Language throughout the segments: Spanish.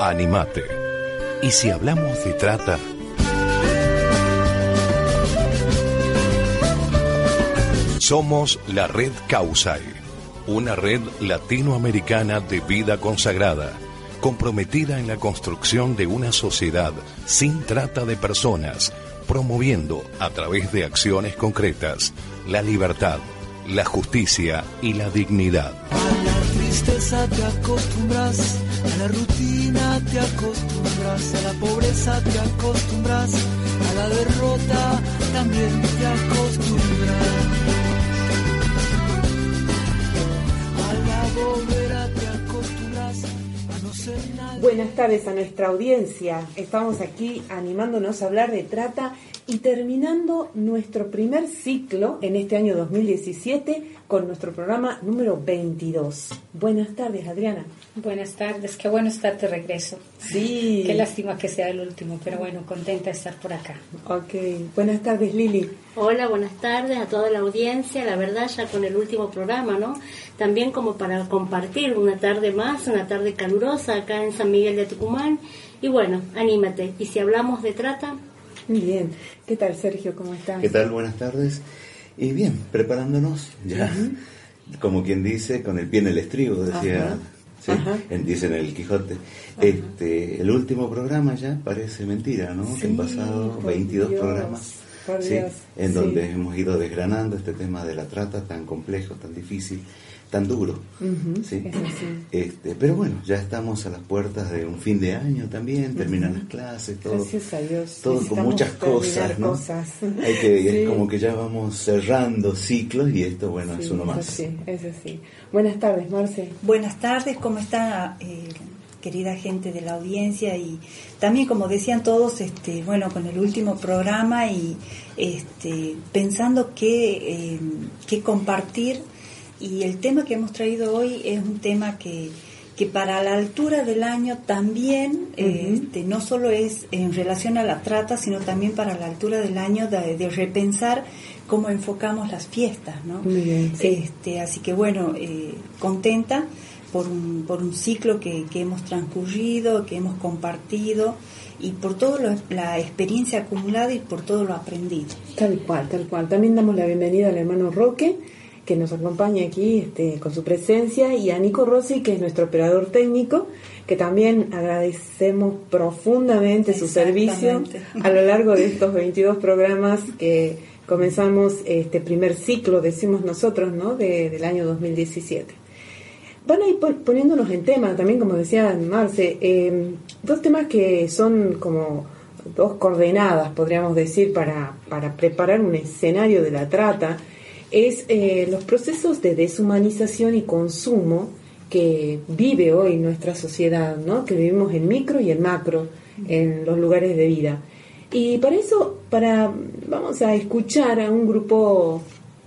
Animate. Y si hablamos de trata, somos la red Causai, una red latinoamericana de vida consagrada, comprometida en la construcción de una sociedad sin trata de personas, promoviendo a través de acciones concretas la libertad, la justicia y la dignidad. A la tristeza te acostumbras, a la rutina te acostumbras, a la pobreza te acostumbras, a la derrota también te acostumbras. A la bobera te acostumbras, a no ser nada. Buenas tardes a nuestra audiencia. Estamos aquí animándonos a hablar de trata y terminando nuestro primer ciclo en este año 2017 con nuestro programa número 22. Buenas tardes, Adriana. Buenas tardes, qué bueno estar de regreso. Sí. Qué lástima que sea el último, pero bueno, contenta de estar por acá. Ok. Buenas tardes, Lili. Hola, buenas tardes a toda la audiencia. La verdad, ya con el último programa, ¿no? También como para compartir una tarde más, una tarde calurosa acá en San Miguel de Tucumán. Y bueno, anímate. Y si hablamos de trata, Muy bien. ¿Qué tal, Sergio? ¿Cómo estás? ¿Qué tal? Buenas tardes. Y bien, preparándonos ya, como quien dice, con el pie en el estribo, decía, Ajá. ¿Sí? En- dice en el Quijote. Este, el último programa ya parece mentira, ¿no? que han pasado por 22 Dios, programas. ¿sí? En donde hemos ido desgranando este tema de la trata tan complejo, tan difícil, tan duro. Ujú, ¿sí? Este, pero bueno, ya estamos a las puertas de un fin de año también, terminan las clases, todo. Gracias a Dios. Todo con muchas cosas, ¿no? cosas. Hay que, Sí. es como que ya vamos cerrando ciclos y esto, bueno, es Sí, uno más. así, es así. Buenas tardes, Marce. Buenas tardes, ¿cómo está eh, querida gente de la audiencia? Y también, como decían todos, este, bueno, con el último programa y este, pensando qué, eh, qué compartir. Y el tema que hemos traído hoy es un tema que, que para la altura del año también, este, no solo es en relación a la trata, sino también para la altura del año de, de repensar cómo enfocamos las fiestas, ¿no? Muy bien, sí. Este, así que bueno, eh, contenta por un, por un ciclo que, que hemos transcurrido, que hemos compartido y por toda la experiencia acumulada y por todo lo aprendido. Tal cual, tal cual. También damos la bienvenida al hermano Roque, que nos acompaña aquí este, con su presencia, y a Nico Rossi, que es nuestro operador técnico, que también agradecemos profundamente su servicio a lo largo de estos 22 programas que comenzamos este primer ciclo, decimos nosotros, ¿no? De- del año 2017. Van a ir pon- poniéndonos en tema también, como decía Marce, eh, dos temas que son como dos coordenadas, podríamos decir, para, para preparar un escenario de la trata, es eh, los procesos de deshumanización y consumo que vive hoy nuestra sociedad, ¿no? que vivimos en micro y en macro, en los lugares de vida. Y para eso, para, vamos a escuchar a un grupo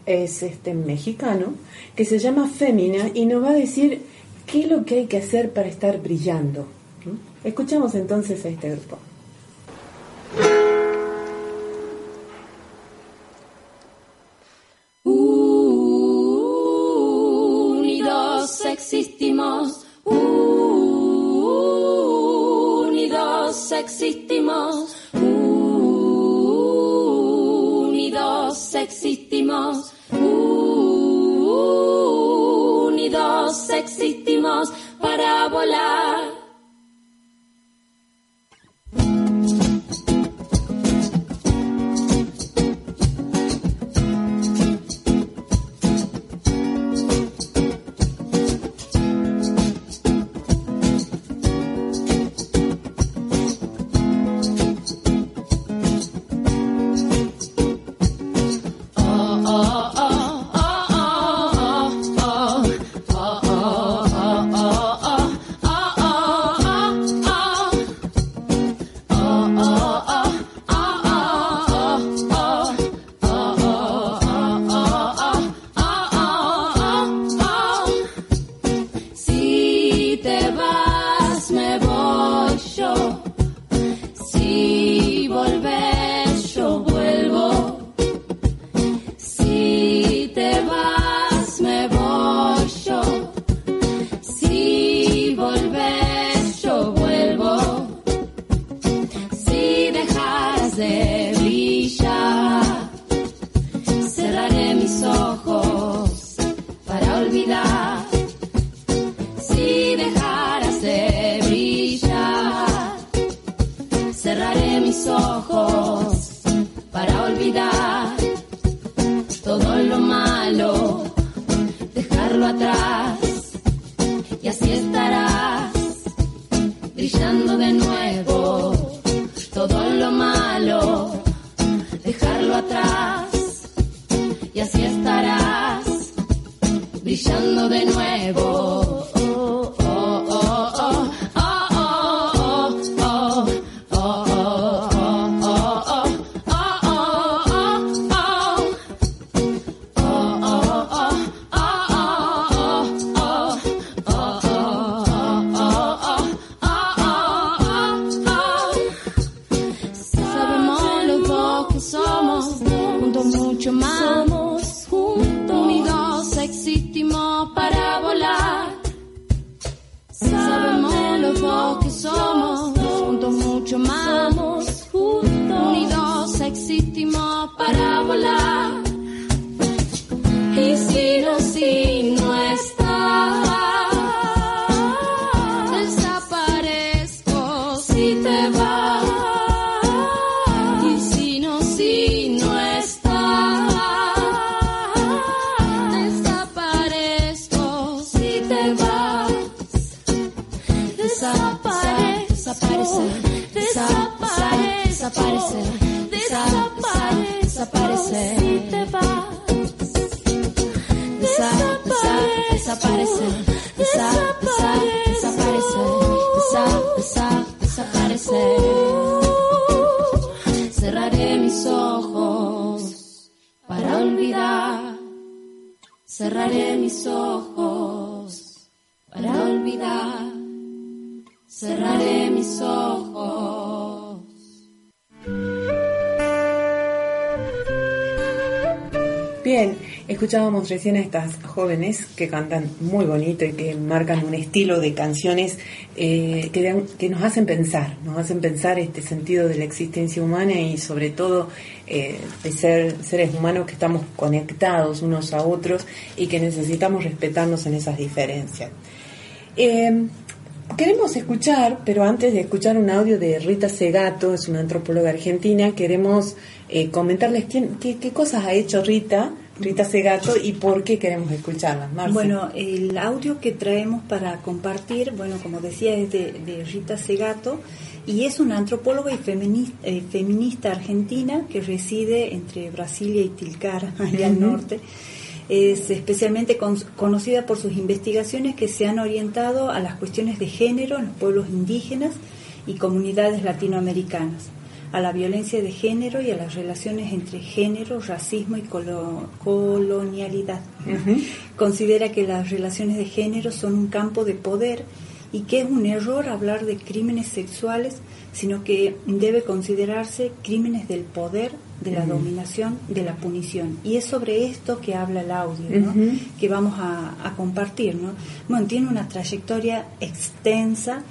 es este mexicano que se llama Fémina y nos va a decir qué es lo que hay que hacer para estar brillando. Escuchamos entonces a este grupo. Escuchábamos recién a estas jóvenes que cantan muy bonito y que marcan un estilo de canciones eh, que, nos hacen pensar, nos hacen pensar este sentido de la existencia humana y sobre todo eh, de ser seres humanos que estamos conectados unos a otros y que necesitamos respetarnos en esas diferencias. Eh, queremos escuchar, pero antes de escuchar un audio de Rita Segato, es una antropóloga argentina, queremos eh, comentarles quién- qué, qué cosas ha hecho Rita, Rita Segato, y por qué queremos escucharlas. Marce. Bueno, el audio que traemos para compartir, bueno, como decía, es de, de Rita Segato y es una antropóloga y feminista, feminista argentina que reside entre Brasilia y Tilcara, allá al norte. Es especialmente con- conocida por sus investigaciones que se han orientado a las cuestiones de género en los pueblos indígenas y comunidades latinoamericanas, a la violencia de género y a las relaciones entre género, racismo y colo- colonialidad. Considera que las relaciones de género son un campo de poder y que es un error hablar de crímenes sexuales, sino que debe considerarse crímenes del poder, de la dominación, de la punición. Y es sobre esto que habla el audio, ¿no? Que vamos a, a compartir. ¿no? Bueno, tiene una trayectoria extensa,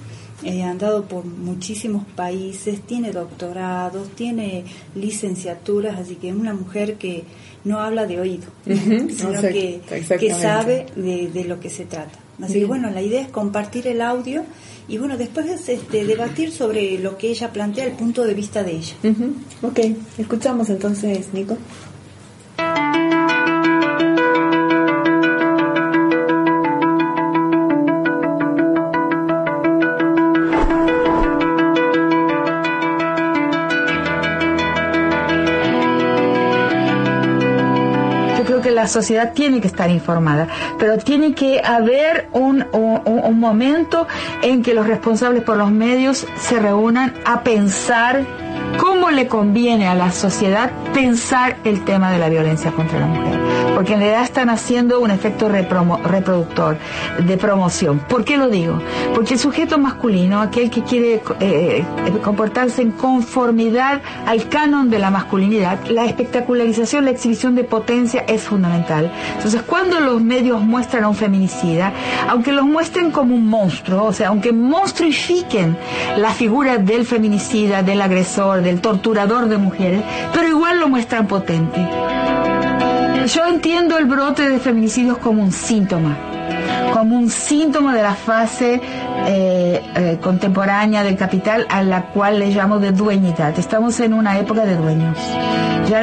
eh, ha andado por muchísimos países, tiene doctorados, tiene licenciaturas, así que es una mujer que no habla de oído, Ujú, sino exact- que, que sabe de, de lo que se trata. Así que Bien. bueno, la idea es compartir el audio y bueno, después es este, debatir sobre lo que ella plantea, el punto de vista de ella. Ujú, Ok, escuchamos entonces, Nico. Sociedad tiene que estar informada, pero tiene que haber un, un- un momento en que los responsables por los medios se reúnan a pensar cómo le conviene a la sociedad pensar el tema de la violencia contra la mujer. Porque en realidad están haciendo un efecto reproductor, de promoción. ¿Por qué lo digo? Porque el sujeto masculino, aquel que quiere eh, comportarse en conformidad al canon de la masculinidad, la espectacularización, la exhibición de potencia es fundamental. Entonces, cuando los medios muestran a un feminicida, aunque los muestren como un monstruo, o sea, aunque monstruifiquen la figura del feminicida, del agresor, del torturador de mujeres, pero igual lo muestran potente. Yo entiendo el brote de feminicidios como un síntoma, como un síntoma de la fase eh, eh, contemporánea del capital a la cual le llamo de dueñidad. Estamos en una época de dueños.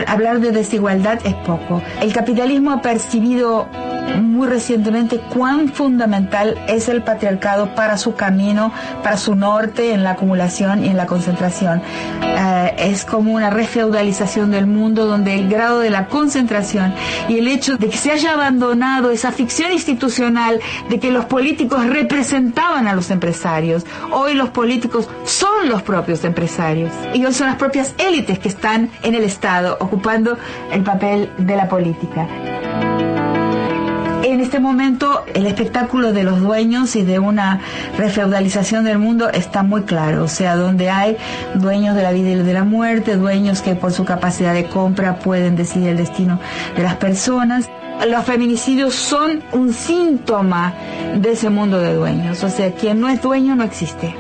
Hablar de desigualdad es poco. El capitalismo ha percibido muy recientemente cuán fundamental es el patriarcado para su camino, para su norte en la acumulación y en la concentración. Eh, es como una refeudalización del mundo donde el grado de la concentración y el hecho de que se haya abandonado esa ficción institucional de que los políticos representaban a los empresarios. Hoy los políticos son los propios empresarios y hoy son las propias élites que están en el Estado ocupando el papel de la política. En este momento el espectáculo de los dueños y de una refeudalización del mundo está muy claro, o sea, donde hay dueños de la vida y de la muerte, dueños que por su capacidad de compra pueden decidir el destino de las personas los feminicidios son un síntoma de ese mundo de dueños. O sea, quien no es dueño no existe.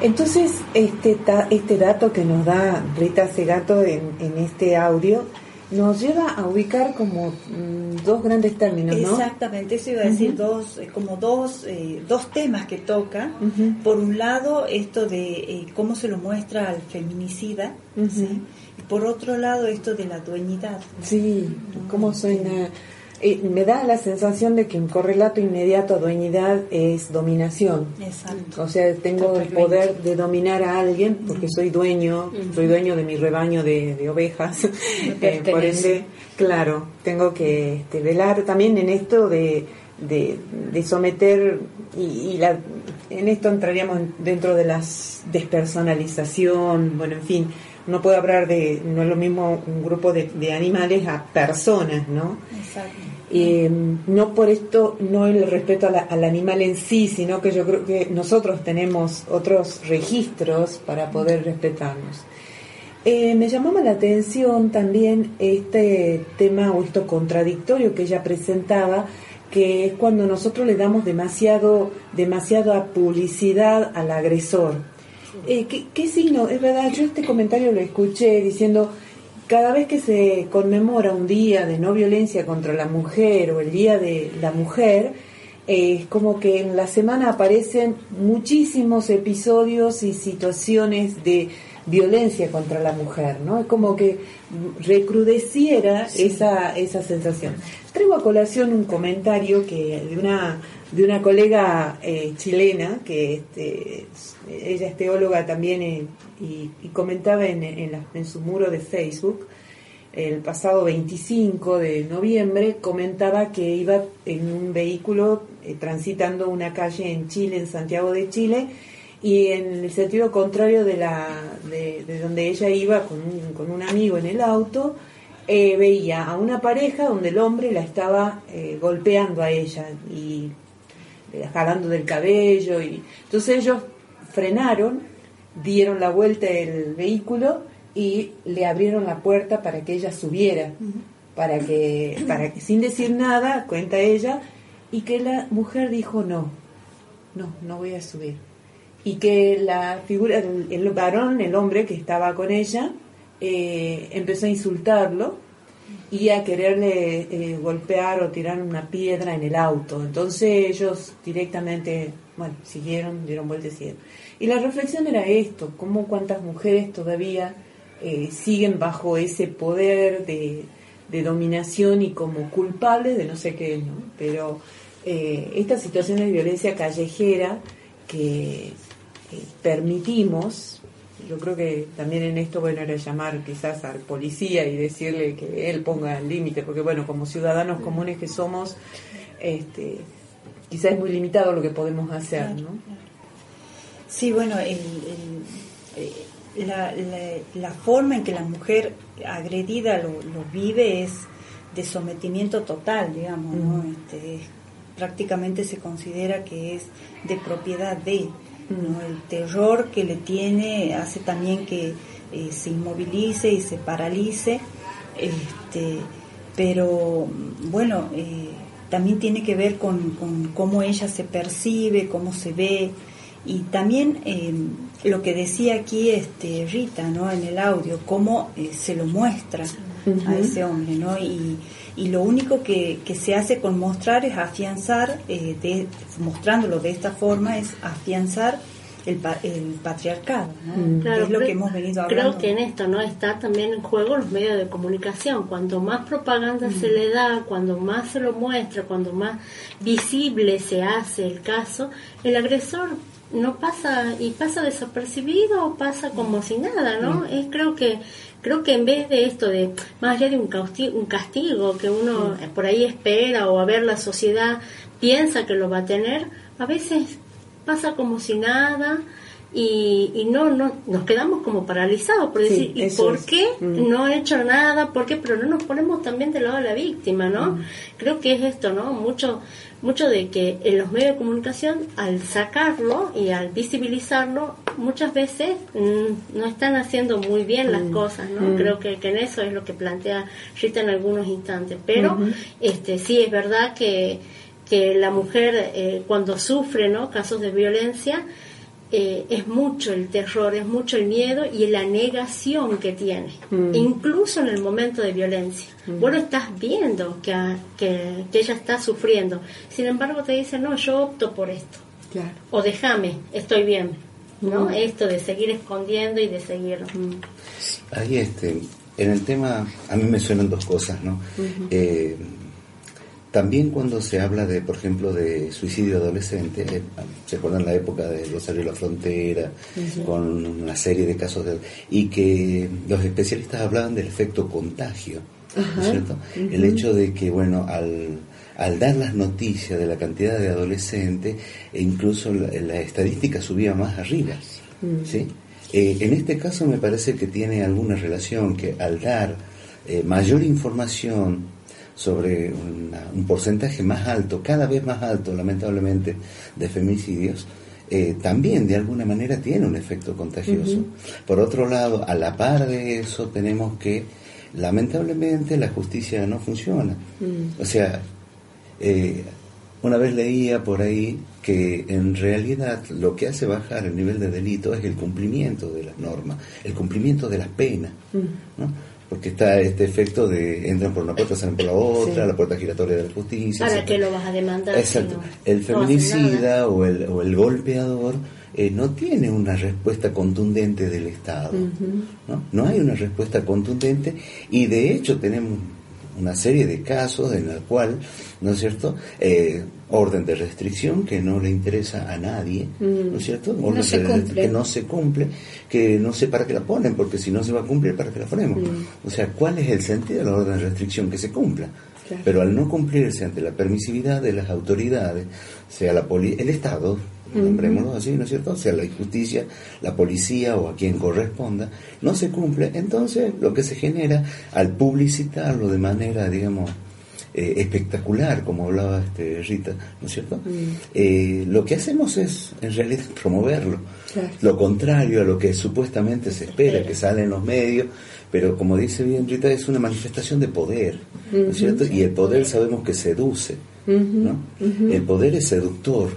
Entonces, este, este dato que nos da Rita Segato en, en este audio nos lleva a ubicar como mm, dos grandes términos, ¿no? Exactamente, eso iba a decir dos, eh, como dos, eh, dos temas que toca. Por un lado, esto de eh, cómo se lo muestra al feminicida, y por otro lado, esto de la dueñidad. Sí, cómo suena eh, me da la sensación de que un correlato inmediato a dueñidad es dominación. Exacto. O sea, tengo el poder de dominar a alguien porque soy dueño, soy dueño de mi rebaño de, ovejas. Eh, por ende, claro, tengo que este, velar también en esto de, de, someter, y, la, en esto entraríamos dentro de la despersonalización, bueno, en fin, no puedo hablar de, no es lo mismo un grupo de, animales a personas, ¿no? Exacto. Eh, no por esto, no el respeto al animal en sí, sino que yo creo que nosotros tenemos otros registros para poder respetarnos. Eh, me llamaba la atención también este tema o esto contradictorio que ella presentaba, que es cuando nosotros le damos demasiado, demasiada publicidad al agresor eh, ¿qué, signo? Es verdad, yo este comentario lo escuché diciendo, cada vez que se conmemora un día de no violencia contra la mujer o el día de la mujer, eh, es como que en la semana aparecen muchísimos episodios y situaciones de violencia contra la mujer, ¿no? Es como que recrudeciera esa, esa sensación. Traigo a colación un comentario que de una de una colega eh, chilena que este, ella es teóloga también eh, y, comentaba en, en, su muro de Facebook el pasado 25 de noviembre comentaba que iba en un vehículo eh, transitando una calle en Chile, en Santiago de Chile, y en el sentido contrario de, la, de, donde ella iba con un, con un amigo en el auto, veía a una pareja donde el hombre la estaba golpeando a ella y jalando del cabello. y Entonces ellos frenaron, dieron la vuelta del vehículo y le abrieron la puerta para que ella subiera, para que, para que sin decir nada, cuenta ella, y que la mujer dijo no, no, no voy a subir. Y que la figura, el, varón, el hombre que estaba con ella, eh, empezó a insultarlo y a quererle eh, golpear o tirar una piedra en el auto. Entonces ellos directamente, bueno, siguieron, dieron vueltas y siguieron. Y la reflexión era esto, cómo cuántas mujeres todavía eh, siguen bajo ese poder de, dominación y como culpables de no sé qué, ¿no? Pero eh, estas situaciones de violencia callejera que permitimos yo creo que también en esto, bueno, era llamar quizás al policía y decirle que él ponga el límite, porque bueno, como ciudadanos comunes que somos, este, quizás es muy limitado lo que podemos hacer, ¿no? Sí, bueno, el, eh, la, la, forma en que la mujer agredida lo, vive es de sometimiento total, digamos, ¿no? Este, prácticamente se considera que es de propiedad de el terror que le tiene hace también que eh, se inmovilice y se paralice, este, pero bueno, eh, también tiene que ver con, cómo ella se percibe, cómo se ve y también eh, lo que decía aquí este Rita, ¿no? En el audio, cómo se lo muestra a ese hombre, ¿no? Y, y lo único que, que, se hace con mostrar es afianzar, eh, de, mostrándolo de esta forma, es afianzar el, pa- el patriarcado, ¿no? Mm. Que es lo que hemos venido hablando. Creo que en esto no está también en juego los medios de comunicación. Cuanto más propaganda se le da, cuando más se lo muestra, cuando más visible se hace el caso, el agresor no pasa y pasa desapercibido o pasa como si nada, ¿no? Es creo que creo que en vez de esto de más allá de un causti- un castigo que uno por ahí espera o a ver la sociedad piensa que lo va a tener, a veces pasa como si nada y, y no, no nos quedamos como paralizados por Sí, decir ¿y por es. qué Mm. no he hecho nada? ¿Por qué? Pero no nos ponemos también del lado de la víctima, ¿no? Mm. Creo que es esto, ¿no? Mucho mucho de que en los medios de comunicación al sacarlo y al visibilizarlo muchas veces mm, no están haciendo muy bien las cosas, ¿no? Mm. Creo que, que en eso es lo que plantea Rita en algunos instantes, pero este sí es verdad que que la mujer eh, cuando sufre no casos de violencia eh, es mucho el terror, es mucho el miedo y la negación que tiene, Mm. incluso en el momento de violencia. Vos lo estás viendo que, a- que, que ella está sufriendo, sin embargo te dice, no, yo opto por esto, Claro. o déjame, estoy bien. ¿no? Mm. Esto de seguir escondiendo y de seguir. Ahí este, en el tema, a mí me suenan dos cosas, ¿no? Eh, también cuando se habla de, por ejemplo, de suicidio adolescente, eh, se acuerdan la época de Rosario la Frontera, con una serie de casos de, y que los especialistas hablaban del efecto contagio, ¿no es cierto? El hecho de que, bueno, al, al dar las noticias de la cantidad de adolescentes, e incluso la, la estadística subía más arriba, ¿sí? Eh, en este caso me parece que tiene alguna relación que al dar eh, mayor información sobre una- un porcentaje más alto, cada vez más alto, lamentablemente, de femicidios, eh, también de alguna manera tiene un efecto contagioso. Por otro lado, a la par de eso, tenemos que, lamentablemente, la justicia no funciona. O sea, eh, una vez leía por ahí que en realidad lo que hace bajar el nivel de delito es el cumplimiento de las normas, el cumplimiento de las penas, ¿no? Porque está este efecto de entran por una puerta, salen por la otra, Sí. la puerta giratoria de la justicia. ¿Para qué lo vas a demandar? Exacto. si no- El no feminicida o el, o el golpeador eh, no tiene una respuesta contundente del Estado. ¿no? no hay una respuesta contundente y de hecho tenemos una serie de casos en el cual, ¿no es cierto?, Eh, orden de restricción que no le interesa a nadie, ¿no es cierto? No Orden se de- cumple. Que no se cumple, que no sé para qué la ponen, porque si no se va a cumplir, ¿para qué la ponemos? O sea, ¿cuál es el sentido de la orden de restricción? Que se cumpla. Claro. Pero al no cumplirse ante la permisividad de las autoridades, sea la poli el Estado, nombrémoslo así, ¿no es cierto? Sea la justicia, la policía o a quien corresponda, no se cumple, entonces lo que se genera al publicitarlo de manera, digamos, eh, espectacular, como hablaba este Rita, ¿no es cierto? Eh, lo que hacemos es, en realidad, promoverlo. Claro. Lo contrario a lo que supuestamente se espera, que sale en los medios, pero como dice bien Rita, es una manifestación de poder, ¿no es cierto? Y el poder sabemos que seduce, ¿no? El poder es seductor.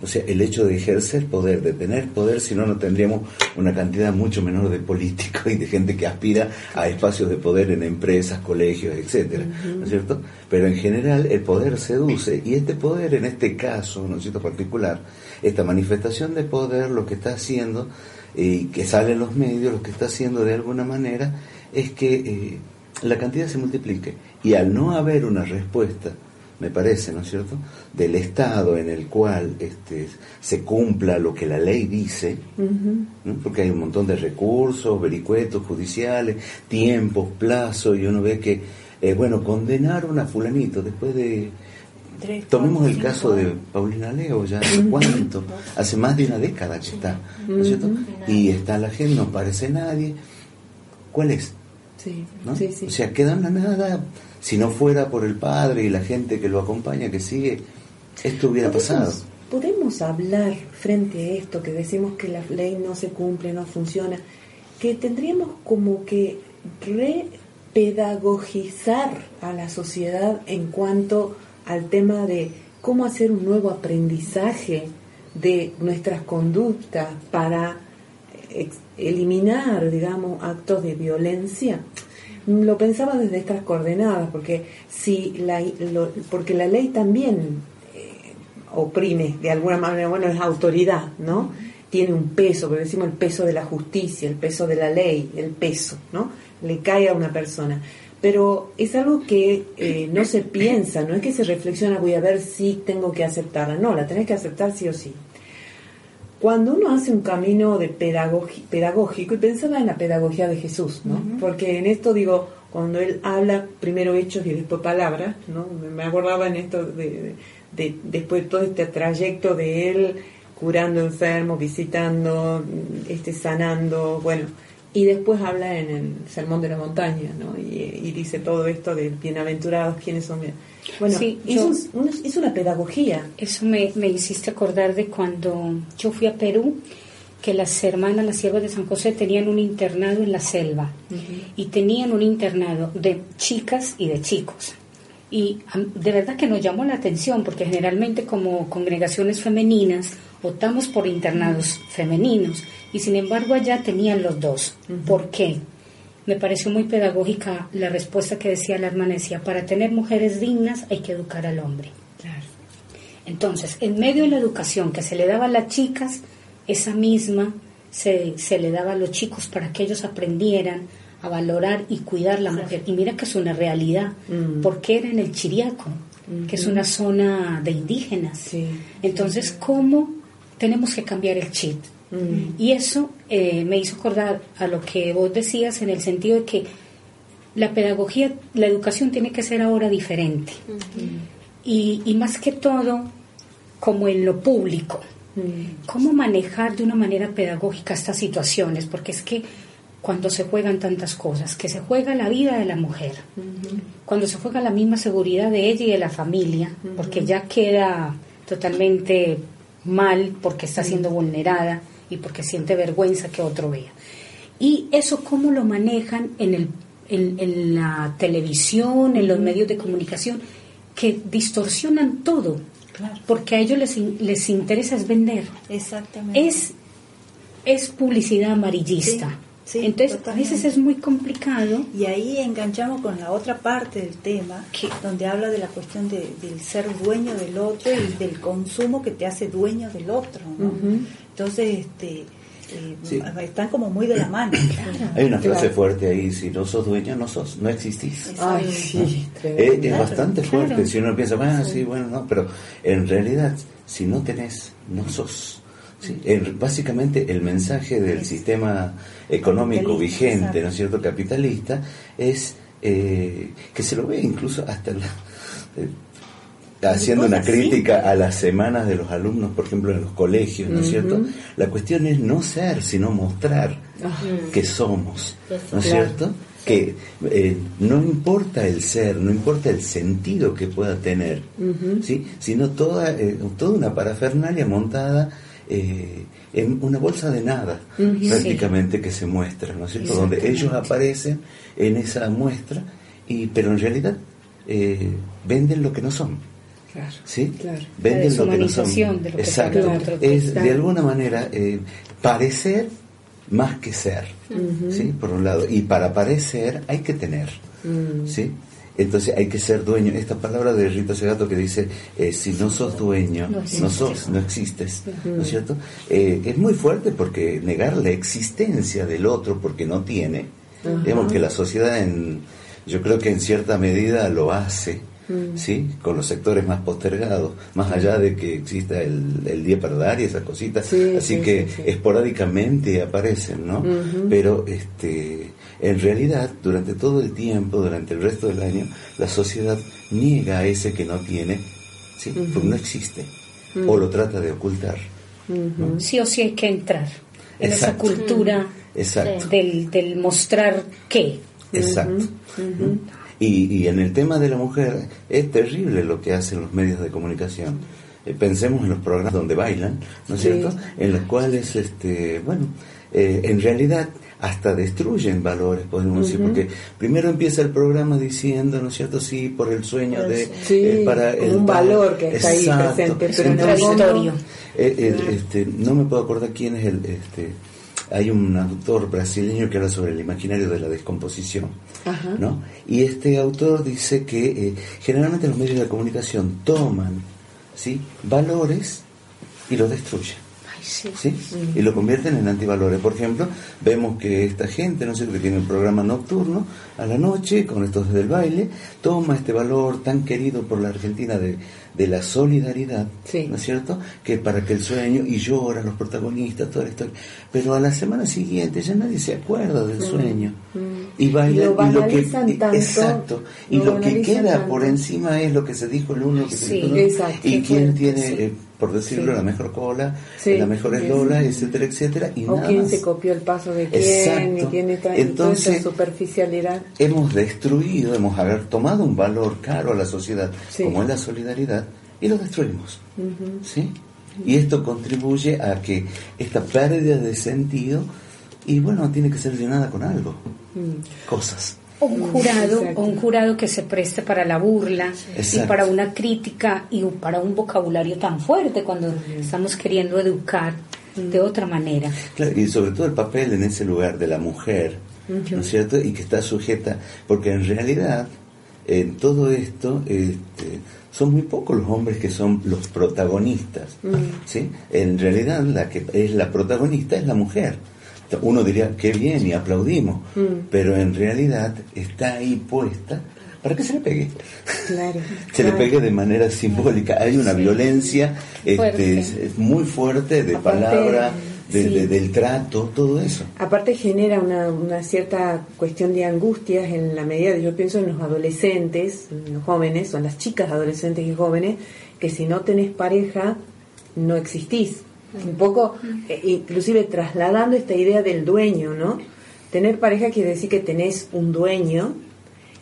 O sea, el hecho de ejercer poder, de tener poder, si no, no tendríamos una cantidad mucho menor de políticos y de gente que aspira a espacios de poder en empresas, colegios, etcétera, ¿no es cierto? Pero en general el poder seduce y este poder, en este caso, ¿no es cierto?, particular, esta manifestación de poder lo que está haciendo, y que sale en los medios, lo que está haciendo de alguna manera es que eh, la cantidad se multiplique y al no haber una respuesta me parece, ¿no es cierto?, del Estado en el cual este, se cumpla lo que la ley dice, ¿no? porque hay un montón de recursos, vericuetos judiciales, tiempos, plazos, y uno ve que, eh, bueno, condenaron a fulanito después de... Tres, Tomemos cuatro, el cinco caso de. Paulina Leo, ya hace cuánto, hace más de una década que está, ¿no es cierto? Y está la gente, no aparece nadie. ¿Cuál es? Sí, ¿no? sí, sí. O sea, queda nada. Si no fuera por el padre y la gente que lo acompaña, que sigue, esto hubiera pasado. ¿Podemos, hablar frente a esto que decimos que la ley no se cumple, no funciona, que tendríamos como que repedagogizar a la sociedad en cuanto al tema de cómo hacer un nuevo aprendizaje de nuestras conductas para eliminar, digamos, actos de violencia. Lo pensaba desde estas coordenadas, porque si la, lo- porque la ley también eh, oprime de alguna manera, bueno, es autoridad, ¿no? tiene un peso, pero decimos el peso de la justicia, el peso de la ley, el peso, ¿no? Le cae a una persona. Pero es algo que eh, no se piensa, no es que se reflexiona, voy a ver si tengo que aceptarla, no, la tenés que aceptar sí o sí. Cuando uno hace un camino de pedagógico, y pensaba en la pedagogía de Jesús, ¿no? Porque en esto digo, cuando él habla primero hechos y después palabras, ¿no? Me acordaba en esto de, de, después de todo este trayecto de él curando enfermos, visitando, este, sanando, bueno, y después habla en el Sermón de la Montaña, ¿no? Y, dice todo esto de bienaventurados, ¿quiénes son? Bueno, sí, es, una pedagogía. Eso me, me hiciste acordar de cuando yo fui a Perú, que las hermanas, las siervas de San José, tenían un internado en la selva y tenían un internado de chicas y de chicos. Y de verdad que nos llamó la atención porque generalmente como congregaciones femeninas optamos por internados femeninos y sin embargo allá tenían los dos. ¿Por qué? Me pareció muy pedagógica la respuesta que decía la hermana, decía, para tener mujeres dignas hay que educar al hombre. Entonces, en medio de la educación que se le daba a las chicas, esa misma se, se le daba a los chicos para que ellos aprendieran a valorar y cuidar la mujer. Y mira que es una realidad, mm. porque era en el Chiriaco, que es una zona de indígenas. Entonces, ¿cómo tenemos que cambiar el chip? Mm. Y eso eh, me hizo acordar a lo que vos decías en el sentido de que la pedagogía, la educación tiene que ser ahora diferente. y, y, más que todo, como en lo público. ¿Cómo manejar de una manera pedagógica estas situaciones? Porque es que cuando se juegan tantas cosas, que se juega la vida de la mujer, cuando se juega la misma seguridad de ella y de la familia, porque ya queda totalmente mal porque está siendo vulnerada y porque siente vergüenza que otro vea. Y eso cómo lo manejan en, el, en, la televisión, en los medios de comunicación, que distorsionan todo, porque a ellos les, les interesa es vender. Exactamente. Es, es publicidad amarillista. Entonces, a veces es muy complicado. Y ahí enganchamos con la otra parte del tema, donde habla de la cuestión de, del ser dueño del otro y del consumo que te hace dueño del otro. Entonces, este, eh, están como muy de la mano. Hay una frase fuerte ahí, si no sos dueño, no sos, no existís. Eh, es, bastante fuerte, si uno piensa, bueno, sí, bueno, no, pero en realidad, si no tenés, no sos. Básicamente el mensaje del sistema económico vigente, ¿no es cierto?, capitalista, es eh, que se lo ve incluso hasta la, eh, haciendo una crítica a las semanas de los alumnos, por ejemplo, en los colegios, ¿no es cierto? La cuestión es no ser, sino mostrar ah. que somos, ¿no es cierto? Que eh, no importa el ser, no importa el sentido que pueda tener, ¿sí? Sino toda, toda una parafernalia montada eh, en una bolsa de nada, prácticamente que se muestra, ¿no es cierto? Donde ellos aparecen en esa muestra, y, pero en realidad eh, venden lo que no son. Claro, ¿Sí? Venden lo que no son. Exacto. es de alguna manera eh, parecer más que ser, ¿sí? Por un lado. Y para parecer hay que tener, mm. ¿sí? Entonces hay que ser dueño. Esta palabra de Rita Segato que dice, eh, si no sos dueño, no, sos, no existes, ¿no es cierto? Eh, es muy fuerte porque negar la existencia del otro porque no tiene, digamos que la sociedad en, yo creo que en cierta medida lo hace, ¿sí? Con los sectores más postergados, más allá de que exista el, el día para dar y esas cositas, así que esporádicamente aparecen, ¿no? Pero este en realidad, durante todo el tiempo, durante el resto del año, la sociedad niega a ese que no tiene, ¿sí? porque no existe, o lo trata de ocultar. Sí o sí hay que entrar en esa cultura Del, del, mostrar qué. Exacto. Y, y, en el tema de la mujer es terrible lo que hacen los medios de comunicación. Eh, pensemos en los programas donde bailan, ¿no es cierto? En los cuales, este, bueno, eh, en realidad hasta destruyen valores, podemos decir, porque primero empieza el programa diciendo, ¿no es cierto?, sí, por el sueño de... Eh, para el, un valor que está ahí presente, pero en eh, este, no me puedo acordar quién es el... Este, hay un autor brasileño que habla sobre el imaginario de la descomposición, ¿no? Y este autor dice que eh, generalmente los medios de comunicación toman, ¿sí?, valores y los destruyen. sí. ¿sí? Y lo convierten en antivalores. Por ejemplo, vemos que esta gente, no sé, que tiene un programa nocturno a la noche, con estos del baile, toma este valor tan querido por la Argentina de, de la solidaridad, Sí. ¿no es cierto? Que para que el sueño, y lloran los protagonistas, toda la historia. Pero a la semana siguiente ya nadie se acuerda del sueño. Y bailan, Mm. Lo y lo que, banalizan tanto, exacto, y lo lo que queda tanto. por encima es lo que se dijo el uno, lo que se dijo el otro, exacto, y quién tiene, sí. eh, por decirlo, la mejor cola, la mejor eslola, etcétera, etcétera, y o nada quién más. se copió el paso de quién Exacto. y quién está toda Entonces- esa superficialidad. Hemos destruido, hemos haber tomado un valor caro a la sociedad, como es la solidaridad, y lo destruimos. ¿sí? Y esto contribuye a que esta pérdida de sentido, y bueno, tiene que ser llenada con algo, cosas. O un jurado, exacto. o un jurado que se preste para la burla y Exacto. para una crítica y para un vocabulario tan fuerte cuando estamos queriendo educar de otra manera. Claro, y sobre todo el papel en ese lugar de la mujer, ¿no es cierto? Y que está sujeta, porque en realidad en todo esto este, son muy pocos los hombres que son los protagonistas, ¿sí? En realidad la que es la protagonista es la mujer. Uno diría, qué bien, y aplaudimos, pero en realidad está ahí puesta para que se le pegue. Claro. Se le pegue de manera simbólica. Hay una violencia Fuerte. este, es muy fuerte de Aparte, palabra, de- sí. de- del trato, todo eso. Aparte genera una, una cierta cuestión de angustias en la medida de, yo pienso en los adolescentes, en los jóvenes, o en las chicas adolescentes y jóvenes, que si no tenés pareja, no existís. Un poco, eh, inclusive trasladando esta idea del dueño, ¿no? Tener pareja quiere decir que tenés un dueño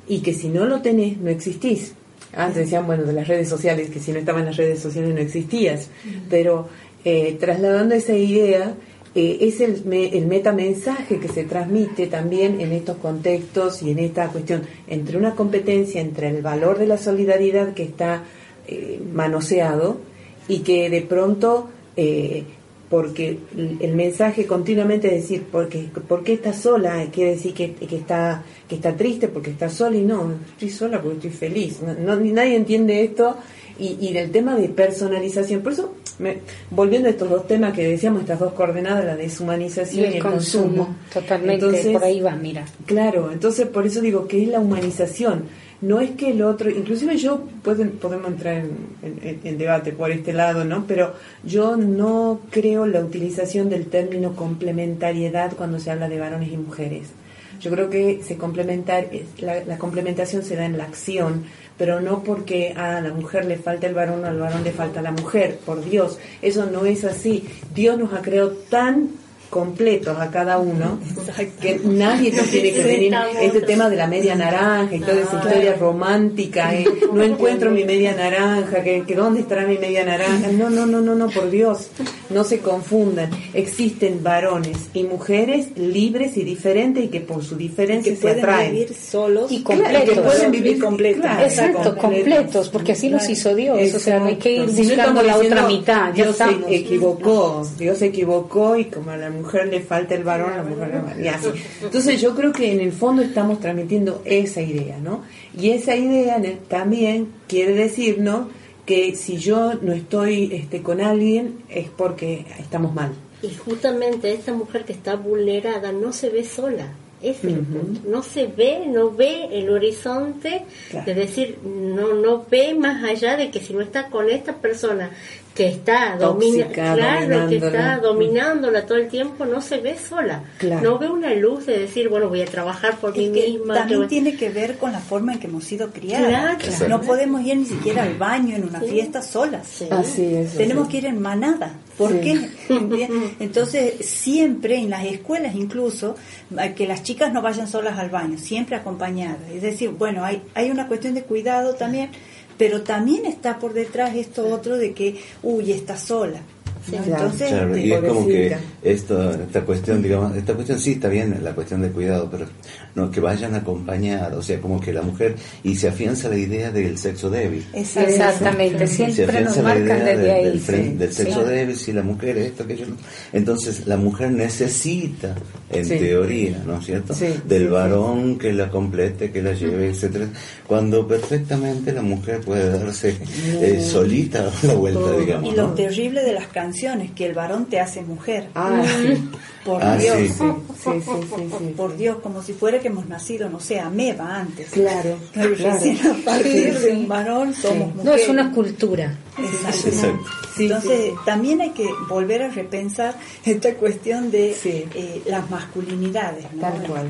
y que si no lo tenés, no existís. Antes decían, bueno, de las redes sociales, que si no estaban las redes sociales no existías. Pero eh, trasladando esa idea, eh, es el, me- el metamensaje que se transmite también en estos contextos y en esta cuestión entre una competencia, entre el valor de la solidaridad que está eh, manoseado y que de pronto, eh, porque el mensaje continuamente es decir, porque, ¿por qué está sola? Quiere decir que, que está que está triste porque está sola y no, estoy sola porque estoy feliz. No, no- nadie entiende esto y del tema de personalización. Por eso, me- volviendo a estos dos temas que decíamos, estas dos coordenadas, la Y deshumanización el consumo, totalmente, Entonces, por ahí va, mira. Claro, entonces por eso digo que es la humanización. No es que el otro, inclusive yo pueden, podemos entrar en, en- en debate por este lado, ¿no? Pero yo no creo la utilización del término complementariedad cuando se habla de varones y mujeres. Yo creo que se complementar, la, la complementación se da en la acción, pero no porque a la mujer le falta el varón o al varón le falta la mujer, por Dios, eso no es así. Dios nos ha creado tan completos a cada uno que nadie te tiene que venir este tema de la media naranja y toda esa historia romántica eh, no encuentro mi media naranja que, que dónde estará mi media naranja no no no no no por Dios no se confundan existen varones y mujeres libres y diferentes y que por su diferencia que se pueden atraen vivir solos Y Claro, completos. que pueden vivir completos. claro, Exacto, completos, porque así los hizo Dios. O sea, no hay que ir Exacto. Si no buscando la otra mitad. Ya Dios estamos. se equivocó, Dios se equivocó y como a la mujer le falta el varón, a la mujer le falta- y así. Entonces yo creo que en el fondo estamos transmitiendo esa idea, ¿no? Y esa idea también quiere decirnos que si yo no estoy este, con alguien es porque estamos mal. Y justamente esta mujer que está vulnerada no se ve sola. Ese es el punto. No se ve, no ve el horizonte, Claro. es decir, no no ve más allá de que si no está con esta persona que está domina, Tóxica, claro, que está dominándola. todo el tiempo, no se ve sola. Claro. No ve una luz de decir, bueno, voy a trabajar por mí que misma. también que- tiene que ver con la forma en que hemos sido criadas. Claro. No podemos ir ni siquiera al baño en una Sí. fiesta solas. Sí. Así es. Tenemos que ir en manada. ¿Por Sí. qué? Entonces, siempre en las escuelas incluso, que las chicas no vayan solas al baño, siempre acompañadas. Es decir, bueno, hay, hay una cuestión de cuidado también, pero también está por detrás esto otro de que, uy, está sola. Entonces, Claro, este, y es como que esto, esta cuestión, digamos, esta cuestión sí está bien, la cuestión de cuidado, pero no que vayan acompañadas, o sea, como que la mujer, y se afianza la idea del sexo débil. es- Exactamente, se nos afianza la idea desde del, ahí. del, fren- sí, del sexo sí. débil, si la mujer esto, aquello, no. entonces la mujer necesita, en Sí. teoría, ¿no es cierto?, Sí, del sí, sí. varón que la complete, que la lleve, etcétera, cuando perfectamente la mujer puede darse eh, solita la vuelta, digamos. Y lo ¿no? terrible de las canciones canciones, que el varón te hace mujer. Ah, sí. Por Ah, Dios. sí. Sí, sí, sí, sí, sí. Por Dios, como si fuera que hemos nacido, no sé, ameba antes. Claro, Pero claro. recién a partir Sí, de sí. un varón somos mujeres. No, es una cultura. Exacto. Exacto. Sí, Entonces, sí, sí. también hay que volver a repensar esta cuestión de Sí. eh, las masculinidades. ¿no? Tal cual.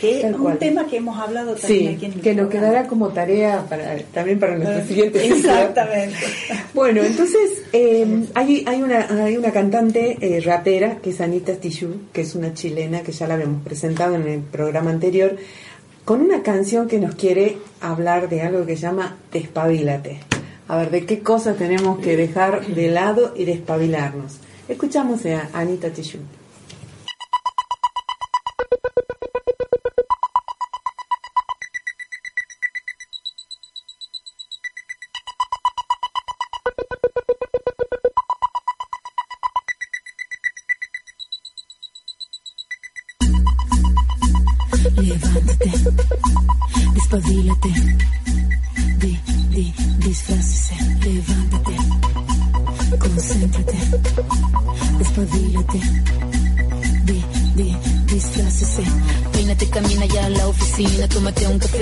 Que Tal es un cual. tema que hemos hablado también Sí, aquí en el que nos quedará como tarea para, también para nuestro Eh, siguiente. Exactamente. Bueno, entonces eh, hay, hay, una, hay una cantante eh, rapera que es Anita Tijoux, que es una chilena que ya la habíamos presentado en el programa anterior, con una canción que nos quiere hablar de algo que se llama Despabilate. A ver, de qué cosas tenemos que dejar de lado y despabilarnos. Escuchamos a Anita Tijoux. Levántate, despabilate,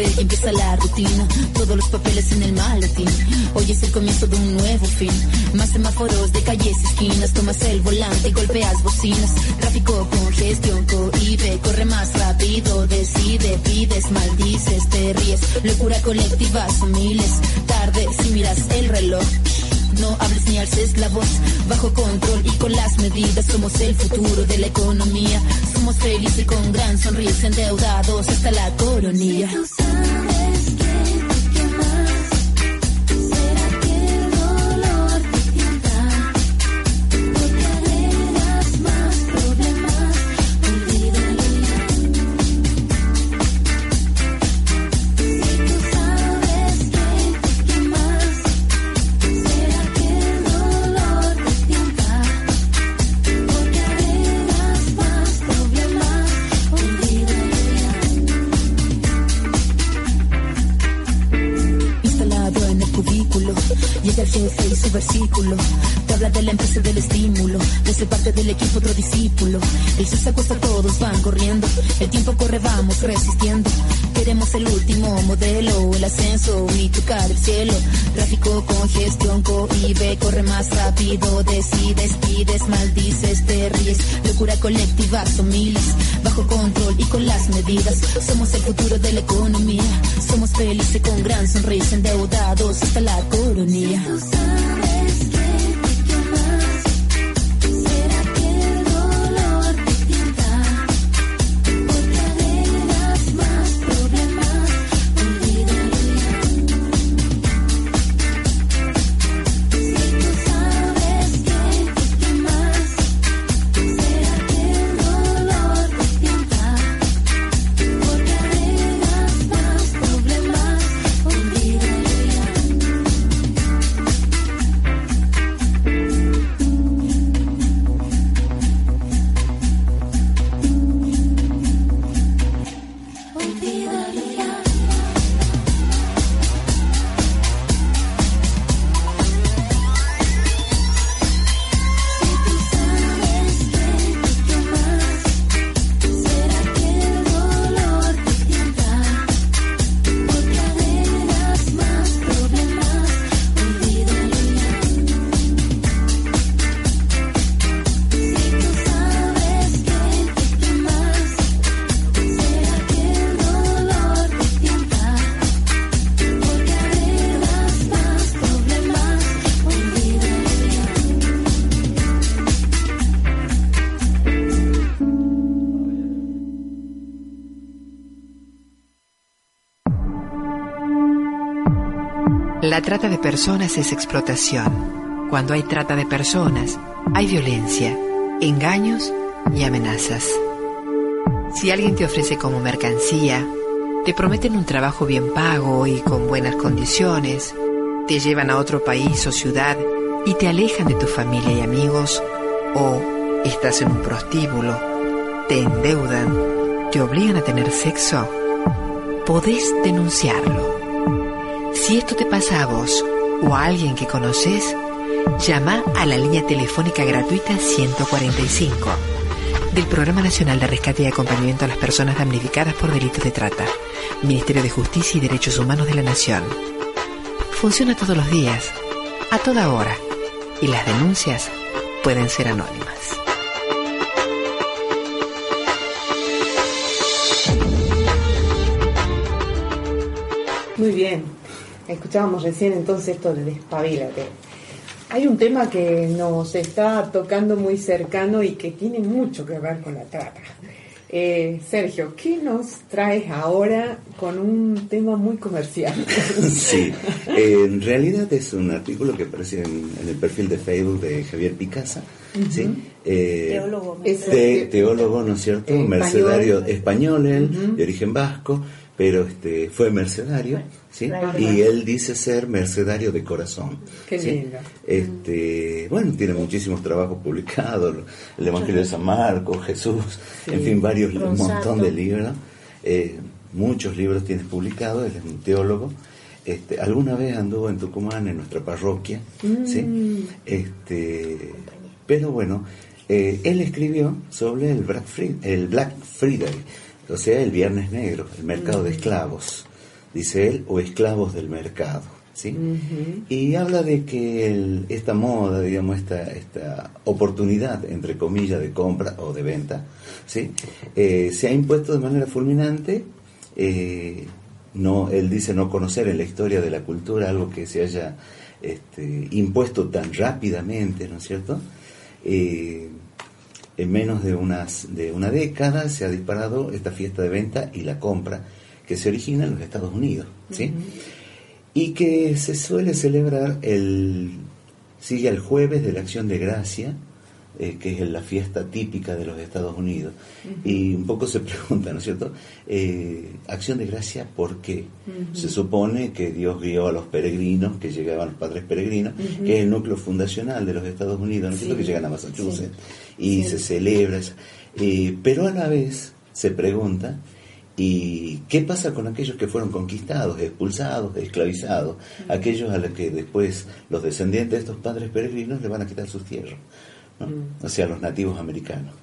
y empieza la rutina. Todos los papeles en el maletín. Hoy es el comienzo de un nuevo fin. Más semáforos de calles y esquinas. Tomas el volante y golpeas bocinas. Tráfico, congestión, cohibe. Corre más rápido, decide, pides, maldices, te ríes. Locura colectiva, son miles. Tarde, si miras el reloj. No hables ni alces la voz, bajo control y con las medidas somos el futuro de la economía. Somos felices con gran sonrisa, endeudados hasta la coronilla. Del equipo otro discípulo. El se acuesta, todos van corriendo. El tiempo corre, vamos resistiendo. Queremos el último modelo, el ascenso y tocar el cielo. Tráfico, congestión, cohibe, corre más rápido. Decides, pides, maldices, te ríes. Locura colectiva, son miles. Bajo control y con las medidas. Somos el futuro de la economía. Somos felices con gran sonrisa, endeudados hasta la coronilla. Trata de personas es explotación. Cuando hay trata de personas, hay violencia, engaños y amenazas. Si alguien te ofrece como mercancía, te prometen un trabajo bien pago y con buenas condiciones, te llevan a otro país o ciudad y te alejan de tu familia y amigos, o estás en un prostíbulo, te endeudan, te obligan a tener sexo, podés denunciarlo. Si esto te pasa a vos o a alguien que conoces, Llama a la línea telefónica gratuita 145 del Programa Nacional de Rescate y Acompañamiento a las Personas Damnificadas por Delitos de Trata, Ministerio de Justicia y Derechos Humanos de la Nación. Funciona todos los días, a toda hora, y las denuncias pueden ser anónimas. Muy bien. Escuchábamos recién entonces esto de despabilate. Hay un tema que nos está tocando muy cercano y que tiene mucho que ver con la trata. Eh, Sergio, ¿qué nos traes ahora con un tema muy comercial? sí, eh, en realidad es un artículo que aparece en, el perfil de Facebook de Javier Picasa. ¿sí? Eh, teólogo, teólogo, ¿no es cierto? Mercedario español, él, de origen vasco pero este fue mercenario, ¿sí? Y él dice ser mercenario de corazón. Qué lindo. Este, bueno, tiene muchísimos trabajos publicados, el Evangelio de San Marcos, Jesús, en fin, varios, un montón de libros. Eh, muchos libros tienes publicados, él es un teólogo. Este, alguna vez anduvo en Tucumán, en nuestra parroquia, ¿sí? Mm. Este, pero bueno, eh, él escribió sobre el Black, Friday, el Black Friday, o sea, el Viernes Negro, el mercado de esclavos, dice él, o esclavos del mercado. ¿sí? Y habla de que esta moda, digamos, esta, esta oportunidad, entre comillas, de compra o de venta, ¿sí? Eh, se ha impuesto de manera fulminante. Eh, no, él dice no conocer en la historia de la cultura algo que se haya este, impuesto tan rápidamente, ¿no es cierto? Eh, en menos de, unas, de una década se ha disparado esta fiesta de venta y la compra que se origina en los Estados Unidos, ¿sí? Y que se suele celebrar el, sigue el jueves de la Acción de Gracia, eh, que es la fiesta típica de los Estados Unidos. Y un poco se pregunta, ¿no es cierto? Eh, acción de gracia, ¿por qué? Se supone que Dios guió a los peregrinos, que llegaban los padres peregrinos, que es el núcleo fundacional de los Estados Unidos, ¿no es cierto? Que llegan a Massachusetts y se celebra. Eh, pero a la vez se pregunta, ¿Y qué pasa con aquellos que fueron conquistados, expulsados, esclavizados? Aquellos a los que después los descendientes de estos padres peregrinos le van a quitar sus tierras. Mm. o sea, los nativos americanos.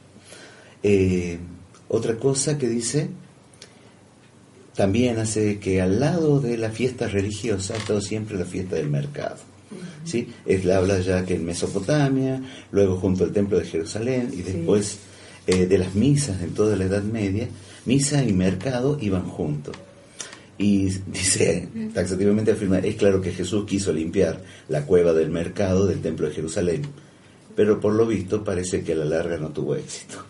Eh, otra cosa que dice, también hace que al lado de la fiesta religiosa ha estado siempre la fiesta del mercado. ¿sí? Es la habla ya que en Mesopotamia, luego junto al templo de Jerusalén y después eh, de las misas en toda la Edad Media, misa y mercado iban juntos. Y dice, taxativamente afirma, es claro que Jesús quiso limpiar la cueva del mercado del templo de Jerusalén pero por lo visto parece que a la larga no tuvo éxito.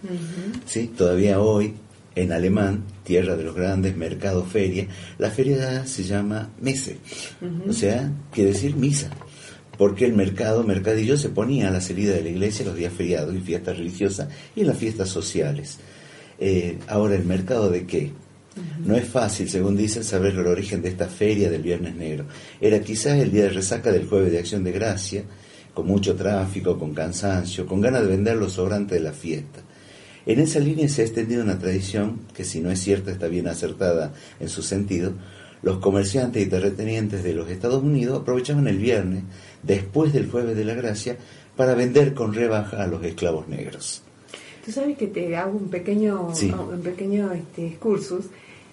¿Sí? Todavía hoy, en alemán, tierra de los grandes mercados, feria, la feria se llama Messe, o sea, quiere decir misa, porque el mercado, mercadillo, se ponía a la salida de la iglesia los días feriados y fiestas religiosas y en las fiestas sociales. Eh, ahora, ¿el mercado de qué? No es fácil, según dicen, saber el origen de esta feria del Viernes Negro. Era quizás el día de resaca del jueves de Acción de Gracia, con mucho tráfico, con cansancio, con ganas de vender los sobrantes de la fiesta. En esa línea se ha extendido una tradición que si no es cierta está bien acertada en su sentido. Los comerciantes y terratenientes de los Estados Unidos aprovechaban el viernes, después del jueves de la gracia, para vender con rebaja a los esclavos negros. Tú sabes que te hago un pequeño, un pequeño este, excursus.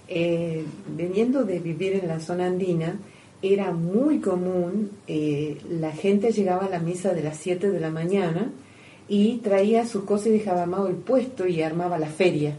Eh, veniendo de vivir en la zona andina, era muy común, eh, la gente llegaba a la misa de las 7 de la mañana y traía sus cosas y dejaba armado el puesto y armaba la feria.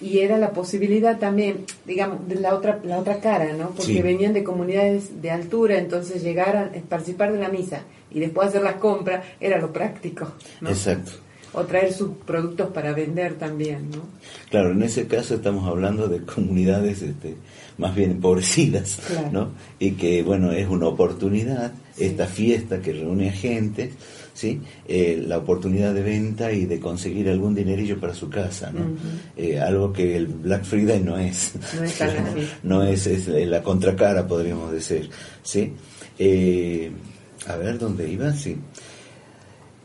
Y era la posibilidad también, digamos, de la otra, la otra cara, ¿no? Porque venían de comunidades de altura, entonces llegar a participar de la misa y después hacer las compras era lo práctico. Exacto o traer sus productos para vender también, ¿no? Claro, en ese caso estamos hablando de comunidades este, más bien empobrecidas, ¿no? Y que, bueno, es una oportunidad, esta fiesta que reúne a gente, ¿sí? Eh, la oportunidad de venta y de conseguir algún dinerillo para su casa, ¿no? Eh, algo que el Black Friday no es. No es, no es, es la contracara, podríamos decir, ¿sí? Eh, a ver, ¿dónde iba? Sí.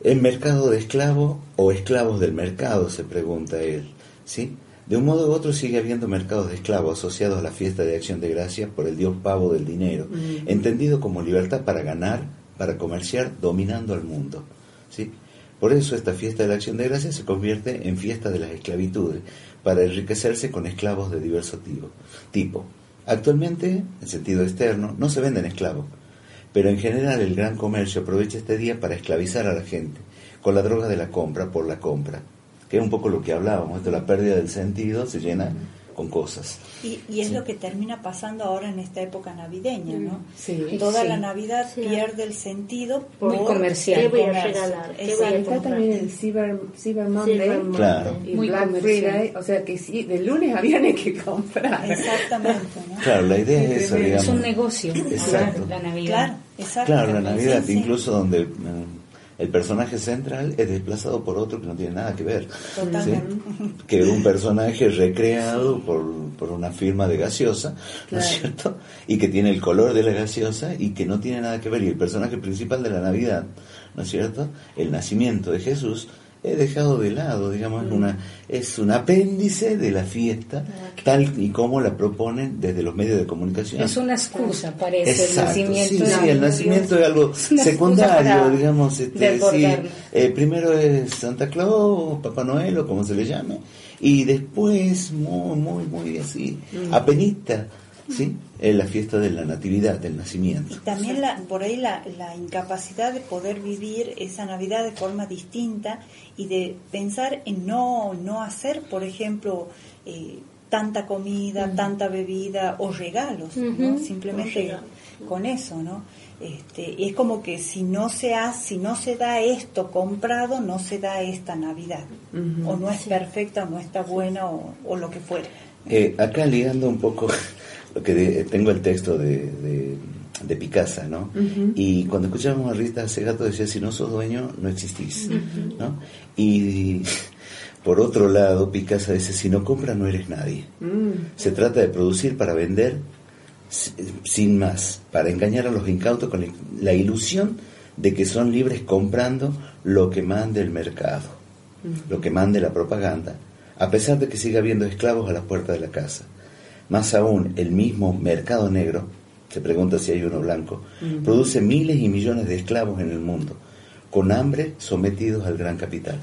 ¿El mercado de esclavos o esclavos del mercado? se pregunta él. ¿sí? De un modo u otro sigue habiendo mercados de esclavos asociados a la fiesta de acción de gracias por el dios pavo del dinero, entendido como libertad para ganar, para comerciar dominando al mundo. ¿sí? Por eso esta fiesta de la acción de gracias se convierte en fiesta de las esclavitudes, para enriquecerse con esclavos de diverso tipo. Actualmente, en sentido externo, no se venden esclavos, pero en general el gran comercio aprovecha este día para esclavizar a la gente con la droga de la compra por la compra, que es un poco lo que hablábamos, de la pérdida del sentido se llena con cosas. Y, y es lo que termina pasando ahora en esta época navideña, ¿no? Sí. Toda Sí. la Navidad Sí. pierde el sentido por Muy comercial. ¿Qué voy a regalar? ¿Qué voy a. Está también el Cyber, Cyber Monday Cyber Monday. Claro. y Muy Black comercial. Friday, o sea que sí, de lunes a viernes hay que comprar. Exactamente, ¿no? Claro, la idea es esa, Es digamos. Es un negocio, Exacto. la Navidad. Claro, exacto. Claro, la Navidad, Sí, sí. incluso donde mm, el personaje central es desplazado por otro que no tiene nada que ver. ¿sí? Que un personaje recreado por, por una firma de gaseosa, ¿no es cierto? Y que tiene el color de la gaseosa y que no tiene nada que ver. Y el personaje principal de la Navidad, ¿no es cierto? El nacimiento de Jesús es dejado de lado, digamos, es, una, es un apéndice de la fiesta, tal y como la proponen desde los medios de comunicación. Es una excusa, parece, Exacto, el nacimiento. sí, sí, el nacimiento es algo secundario, digamos, este, sí, eh, primero es Santa Claus, Papá Noel o como se le llame, y después, muy, muy, muy así, Mm. apenita, ¿sí? Es la fiesta de la natividad, del nacimiento. Y también la, por ahí la, la incapacidad de poder vivir esa Navidad de forma distinta y de pensar en no, no hacer, por ejemplo, eh, tanta comida, tanta bebida o regalos, ¿no? Simplemente con eso, ¿no? Este, es como que si no se hace, si no se da esto comprado, no se da esta Navidad, o no es perfecta, o no está buena, o, o lo que fuera. Eh, acá ligando un poco que de- tengo el texto de, de, de Picasa, ¿no? Y cuando escuchábamos a Rita Segato decía, si no sos dueño, no existís, ¿no? Y por otro lado, Picasa dice, si no compras, no eres nadie. Mm, Se trata de producir para vender si- sin más, para engañar a los incautos con la ilusión de que son libres comprando lo que mande el mercado, lo que mande la propaganda, a pesar de que siga habiendo esclavos a las puertas de la casa. Más aún, el mismo mercado negro, se pregunta si hay uno blanco, produce miles y millones de esclavos en el mundo, con hambre sometidos al gran capital.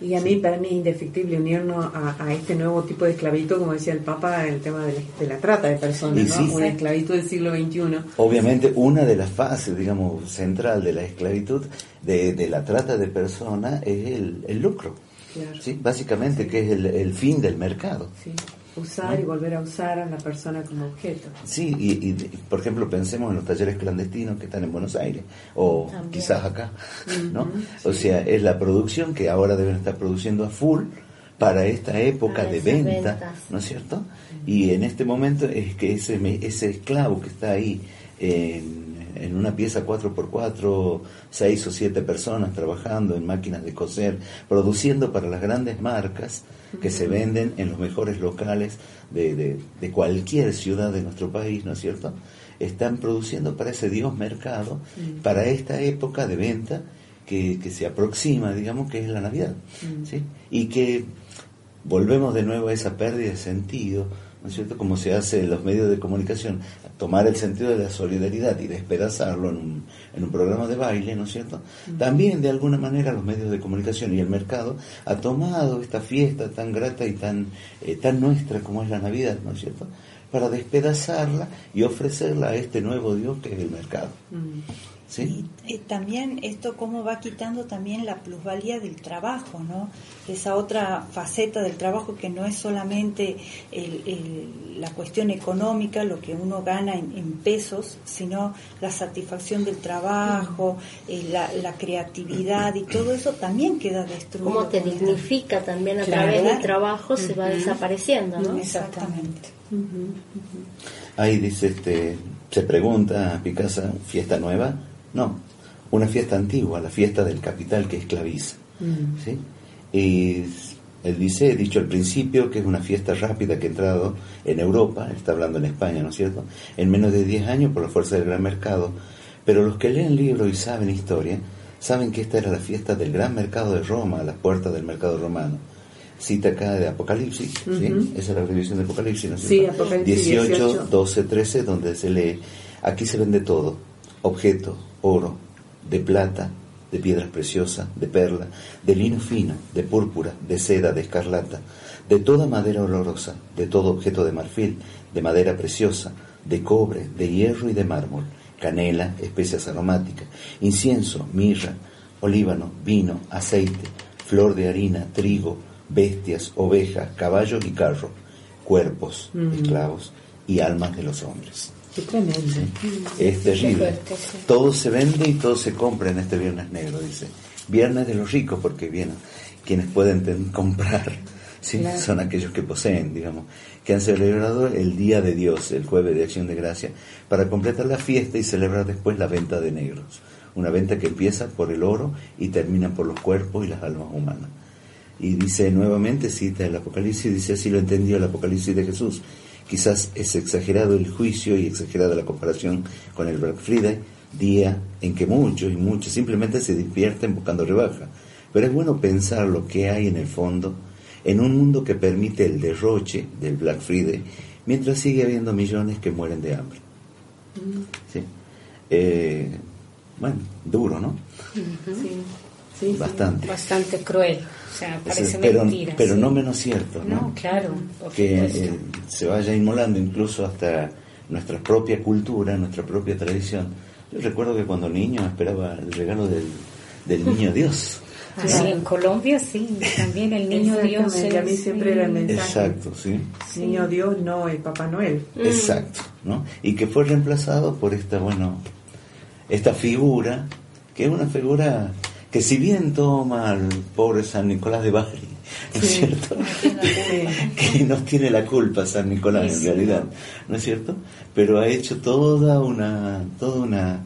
Y a mí, para mí es indefectible unirnos a, a este nuevo tipo de esclavitud, como decía el Papa, el tema de la, de la trata de personas, ¿no? sí. Una esclavitud del siglo XXI. Obviamente, una de las fases, digamos, central de la esclavitud, de, de la trata de personas, es el, el lucro. Básicamente, que es el, el fin del mercado. Usar y volver a usar a la persona como objeto. Sí, y, y, por ejemplo, pensemos en los talleres clandestinos que están en Buenos Aires, o También. quizás acá, ¿no? O sea, es la producción que ahora deben estar produciendo a full para esta época Para de venta, ventas. ¿no es cierto? Y en este momento es que ese, ese esclavo que está ahí en, en una pieza 4x4, seis o siete personas trabajando en máquinas de coser, produciendo para las grandes marcas que se venden en los mejores locales de, de- de cualquier ciudad de nuestro país, ¿no es cierto? Están produciendo para ese Dios mercado, para esta época de venta que, que se aproxima, digamos, que es la Navidad, ¿sí? Y que volvemos de nuevo a esa pérdida de sentido, ¿no es cierto? Como se hace en los medios de comunicación, tomar el sentido de la solidaridad y despedazarlo en un, en un programa de baile, ¿no es cierto? También de alguna manera los medios de comunicación y el mercado ha tomado esta fiesta tan grata y tan, eh, tan nuestra como es la Navidad, ¿no es cierto? Para despedazarla y ofrecerla a este nuevo Dios que es el mercado. ¿Sí? Y, eh, también esto cómo va quitando también la plusvalía del trabajo, ¿no? Esa otra faceta del trabajo que no es solamente el- el- la cuestión económica, lo que uno gana en, en pesos, sino la satisfacción del trabajo, eh, la, la creatividad y todo eso también queda destruido. Cómo te dignifica también a Claro. través del trabajo se va desapareciendo, ¿no? Exactamente. Ahí dice, este, se pregunta Picasa, ¿fiesta nueva? No, una fiesta antigua, la fiesta del capital que esclaviza. ¿sí? Y él dice, he dicho al principio, que es una fiesta rápida que ha entrado en Europa, está hablando en España, ¿no es cierto?, en menos de 10 años por la fuerza del gran mercado. Pero los que leen libros y saben historia, saben que esta era la fiesta del gran mercado de Roma, a las puertas del mercado romano. Cita acá de Apocalipsis, ¿sí? Esa es la revisión de Apocalipsis, ¿no es Sí, cierto? Apocalipsis 18, 18. 12, 13, donde se lee, aquí se vende todo, objeto, oro, de plata, de piedras preciosas, de perla, de lino fino, de púrpura, de seda, de escarlata, de toda madera olorosa, de todo objeto de marfil, de madera preciosa, de cobre, de hierro y de mármol, canela, especias aromáticas, incienso, mirra, olíbano, vino, aceite, flor de harina, trigo, bestias, ovejas, caballos y carro, cuerpos, Mm. esclavos y almas de los hombres. Qué tremendo. Es terrible. fuerte, sí. Todo se vende y todo se compra en este Viernes Negro, dice. Viernes de los ricos, porque vienen quienes pueden comprar, ¿sí? Claro. son aquellos que poseen, digamos, que han celebrado el Día de Dios, el jueves de Acción de Gracia, para completar la fiesta y celebrar después la venta de negros. Una venta que empieza por el oro y termina por los cuerpos y las almas humanas. Y dice nuevamente, cita el Apocalipsis, dice así lo entendió el Apocalipsis de Jesús. Quizás es exagerado el juicio y exagerada la comparación con el Black Friday, día en que muchos y muchos simplemente se divierten buscando rebaja. Pero es bueno pensar lo que hay en el fondo en un mundo que permite el derroche del Black Friday, mientras sigue habiendo millones que mueren de hambre. Sí. Eh, bueno, duro, ¿no? Sí, sí. Bastante. Bastante cruel. O sea, parece pero, mentira. pero sí. no menos cierto, ¿no? No, claro, que eh, se vaya inmolando incluso hasta nuestra propia cultura, nuestra propia tradición. Yo recuerdo que cuando niño esperaba el regalo del, del niño Dios. Ah, sí, en Colombia sí, también el niño Dios Exactamente, a mí es- siempre era el mensaje. Exacto, sí. Niño Dios, no el Papá Noel. Exacto, ¿no? Y que fue reemplazado por esta, bueno, esta figura, que es una figura que si bien toma al pobre San Nicolás de Bari, ¿no es Sí. cierto? que no tiene la culpa San Nicolás en realidad, ¿no es cierto? Pero ha hecho toda una, toda una,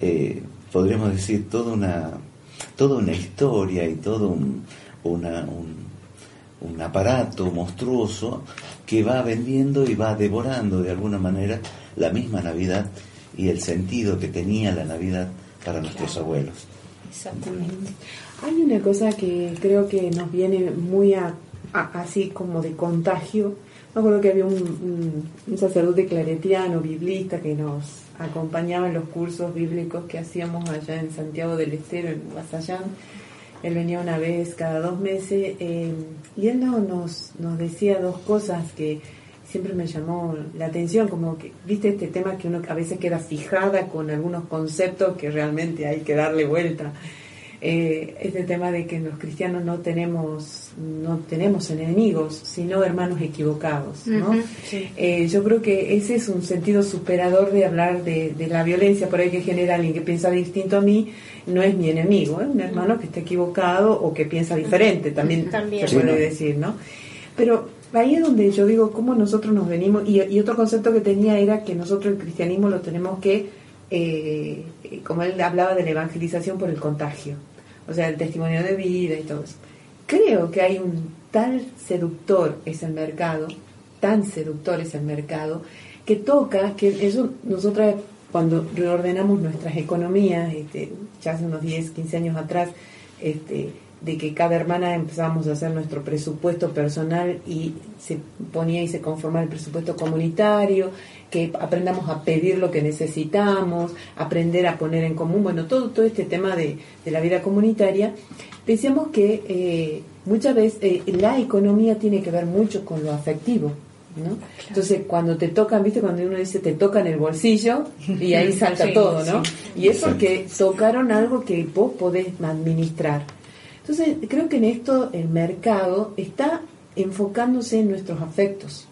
eh, podríamos decir, toda una, toda una historia y todo un, una, un, un aparato monstruoso que va vendiendo y va devorando de alguna manera la misma Navidad y el sentido que tenía la Navidad para nuestros abuelos. Exactamente. Hay una cosa que creo que nos viene muy a, así como de contagio. Me acuerdo que había un, un- un sacerdote claretiano, biblista, que nos acompañaba en los cursos bíblicos que hacíamos allá en Santiago del Estero, en Guasayán. Él venía una vez cada dos meses eh, y él no- nos, nos decía dos cosas que siempre me llamó la atención, como que, viste este tema que uno a veces queda fijada con algunos conceptos que realmente hay que darle vuelta. Eh, este tema de que los cristianos no tenemos no tenemos enemigos, sino hermanos equivocados, ¿no? Sí. Eh, yo creo que ese es un sentido superador de hablar de, de la violencia por ahí que genera alguien que piensa distinto a mí, no es mi enemigo, es un hermano que está equivocado o que piensa diferente, también, También. se puede Sí, ¿no? decir, ¿no? Pero ahí es donde yo digo cómo nosotros nos venimos, y, otro concepto que tenía era que nosotros el cristianismo lo tenemos que, eh, como él hablaba de la evangelización por el contagio, o sea, el testimonio de vida y todo eso. Creo que hay un tal seductor es el mercado, tan seductor es el mercado, que toca, que eso nosotras cuando reordenamos nuestras economías, este, ya hace unos 10, 15 años atrás, este, de que cada hermana empezábamos a hacer nuestro presupuesto personal y se ponía y se conformaba el presupuesto comunitario, que aprendamos a pedir lo que necesitamos, aprender a poner en común, bueno, todo, todo este tema de, de la vida comunitaria, decíamos que eh, muchas veces eh, la economía tiene que ver mucho con lo afectivo. ¿no? Entonces, cuando te tocan, viste, cuando uno dice te tocan el bolsillo y ahí salta Sí, todo, ¿no? sí. Y es porque tocaron algo que vos podés administrar. Entonces, creo que en esto el mercado está enfocándose en nuestros afectos.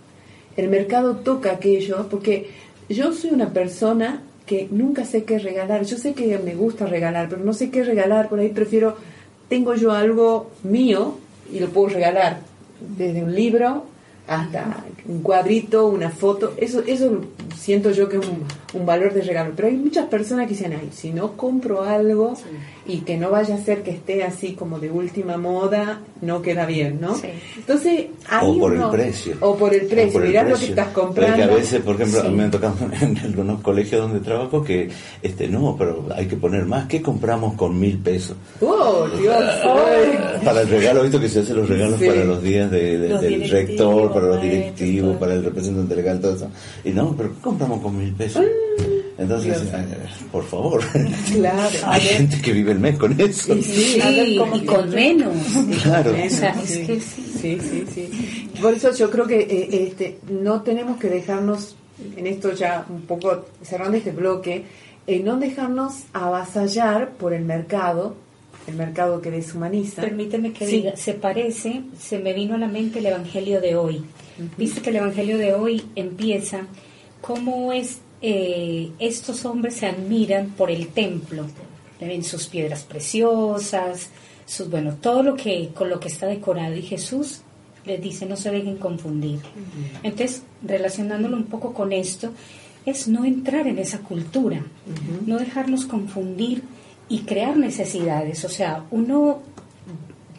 El mercado toca aquello, porque yo soy una persona que nunca sé qué regalar. Yo sé que me gusta regalar, pero no sé qué regalar. Por ahí prefiero, tengo yo algo mío y lo puedo regalar. Desde un libro hasta un cuadrito, una foto. Eso, eso siento yo que es un, un valor de regalo. Pero hay muchas personas que dicen, ay, si no compro algo y que no vaya a ser que esté así como de última moda, no queda bien, ¿no? Sí. Entonces, hay o por uno- el precio. O por el precio. por el Mirá lo que estás comprando. que a veces, por ejemplo, Sí. me han tocado en algunos colegios donde trabajo que, este, no, pero hay que poner más. ¿Qué compramos con mil pesos? ¡Oh, Dios! ay. Para el regalo, visto que se hacen los regalos Sí. para los días de- de- Los del rector, para los directivos, para el representante legal, todo eso. Y no, pero ¿qué compramos con mil pesos? Entonces, eh, por favor, Claro. hay gente que vive el mes con eso. Sí, ver cómo y con menos. Claro. O sea, Sí, es que sí. sí, sí, sí. Por eso yo creo que eh, este, no tenemos que dejarnos, en esto ya un poco cerrando este bloque, eh, no dejarnos avasallar por el mercado, el mercado que deshumaniza. Permíteme que Sí. diga, se parece, se me vino a la mente el Evangelio de hoy. Viste que el Evangelio de hoy empieza cómo es eh, estos hombres se admiran por el templo, ven sus piedras preciosas, sus bueno, todo lo que con lo que está decorado y Jesús les dice no se dejen confundir. Entonces, relacionándolo un poco con esto, es no entrar en esa cultura, no dejarnos confundir y crear necesidades. O sea, uno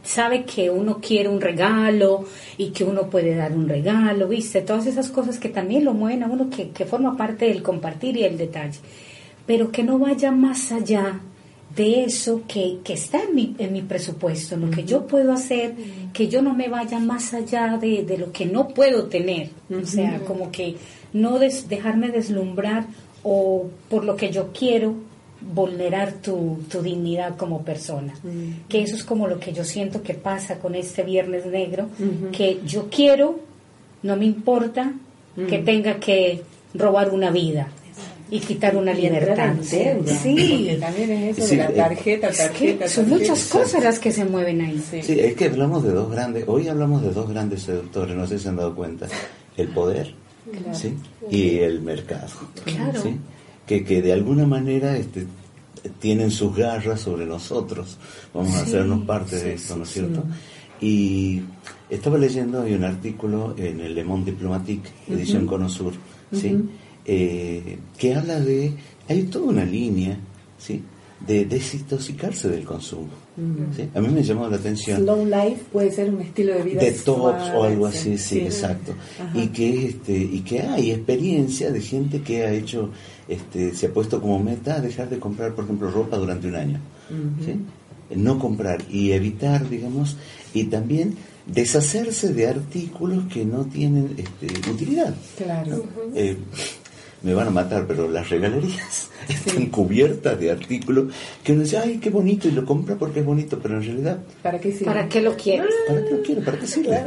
sabe que uno quiere un regalo y que uno puede dar un regalo, ¿viste? Todas esas cosas que también lo mueven a uno, que, que forma parte del compartir y el detalle. Pero que no vaya más allá de eso que, que está en mi, en mi presupuesto, lo que yo puedo hacer, que yo no me vaya más allá de, de lo que no puedo tener. O sea, como que no des- dejarme deslumbrar o por lo que yo quiero vulnerar tu, tu dignidad como persona. Que eso es como lo que yo siento que pasa con este Viernes Negro, que yo quiero, no me importa que tenga que robar una vida y quitar una libertad. en deuda, Sí, porque también es eso Sí, de la eh, tarjeta, Es que tarjeta, son tarjeta. muchas cosas las que se mueven ahí. Sí, es que hablamos de dos grandes, hoy hablamos de dos grandes seductores, no sé si se han dado cuenta, el poder Claro. ¿sí? y el mercado, Claro. Que, que de alguna manera este, tienen sus garras sobre nosotros, vamos a hacernos parte sí, de esto, ¿no es sí, cierto? Y estaba leyendo hoy un artículo en el Le Monde Diplomatique, edición Cono Sur, ¿sí? Eh, que habla de, hay toda una línea, ¿sí? De desintoxicarse del consumo. ¿sí? A mí me llamó la atención Slow life puede ser un estilo de vida detox o algo así, sí, exacto. Ajá. Y que este y que hay experiencia de gente que ha hecho este se ha puesto como meta dejar de comprar, por ejemplo, ropa durante un año. ¿sí? No comprar y evitar, digamos, y también deshacerse de artículos que no tienen este, utilidad. Claro. Eh, me van a matar, pero las regalerías están cubiertas de artículos que uno dice, ay, qué bonito, y lo compra porque es bonito, pero en realidad ¿Para qué sirve? ¿Para qué lo quieres? ¿Para qué lo quiero? ¿Para qué sirve?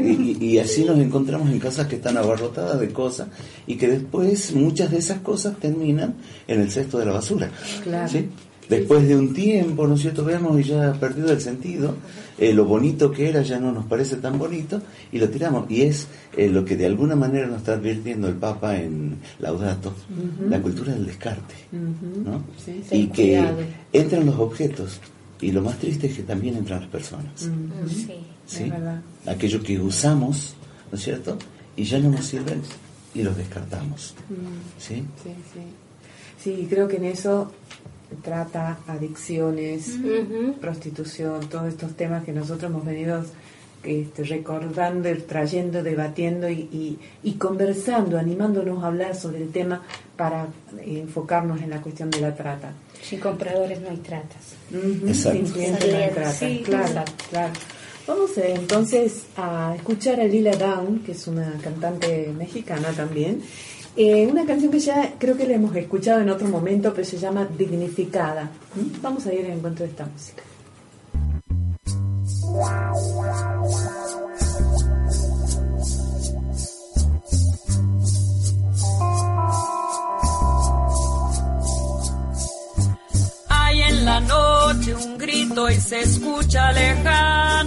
Y, y- y así nos encontramos en casas que están abarrotadas de cosas y que después muchas de esas cosas terminan en el cesto de la basura. Claro. ¿sí? Después de un tiempo, ¿no es cierto? Vemos y ya ha perdido el sentido, eh, lo bonito que era ya no nos parece tan bonito y lo tiramos. Y es eh, lo que de alguna manera nos está advirtiendo el Papa en Laudato, la cultura del descarte. ¿no? Sí, sí, y que cuidado. entran los objetos y lo más triste es que también entran las personas. Sí. ¿sí? Es verdad. Aquello que usamos, ¿no es cierto? Y ya no nos sirven y los descartamos. ¿sí? Sí, sí. Sí, creo que en eso trata adicciones, prostitución, todos estos temas que nosotros hemos venido este, recordando, trayendo, debatiendo y, y, y conversando, animándonos a hablar sobre el tema para enfocarnos en la cuestión de la trata. Sin compradores no hay tratas. Exacto. Sin clientes no hay trata, Sí, claro, exacto. claro. Vamos eh, entonces a escuchar a Lila Down, que es una cantante mexicana también. Eh, una canción que ya creo que la hemos escuchado en otro momento, pero se llama Dignificada. ¿Mm? Vamos a ir al encuentro de esta música. Hay en la noche un grito y se escucha lejano.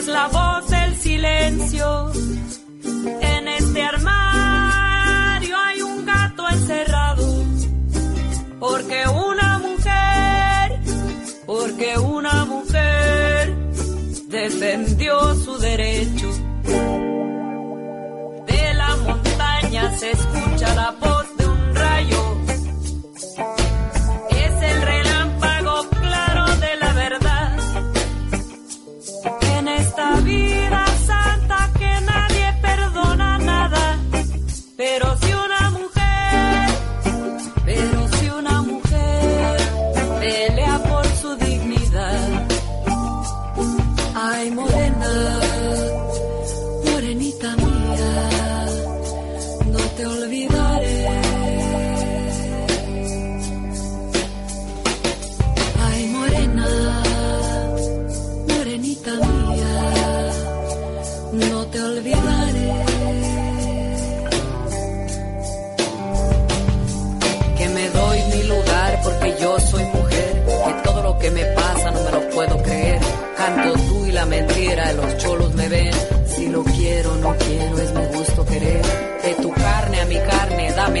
Es la voz del silencio. En este armario hay un gato encerrado. Porque una mujer, porque una mujer defendió su derecho. De la montaña se escucha la voz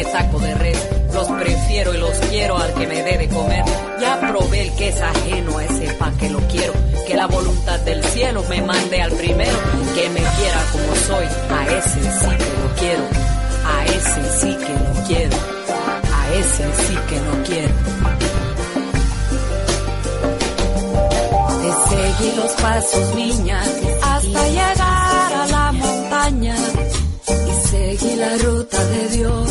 saco de red. Los prefiero y los quiero al que me dé de comer. Ya probé el que es ajeno a ese pa' que lo quiero. Que la voluntad del cielo me mande al primero. Que me quiera como soy, a ese sí que lo quiero. A ese sí que lo quiero. A ese sí que lo quiero. Seguí los pasos, niña, hasta llegar a la montaña. Y seguí la ruta de Dios,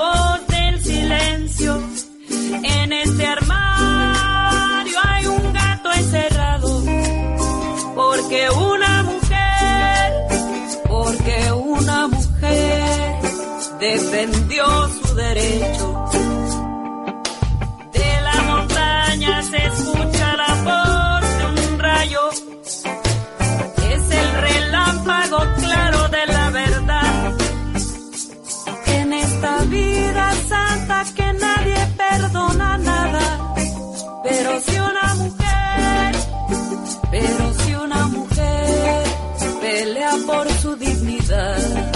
voz del silencio. En este armario hay un gato encerrado. Porque una mujer, porque una mujer defendió su derecho. Que nadie perdona nada. Pero si una mujer, pero si una mujer pelea por su dignidad.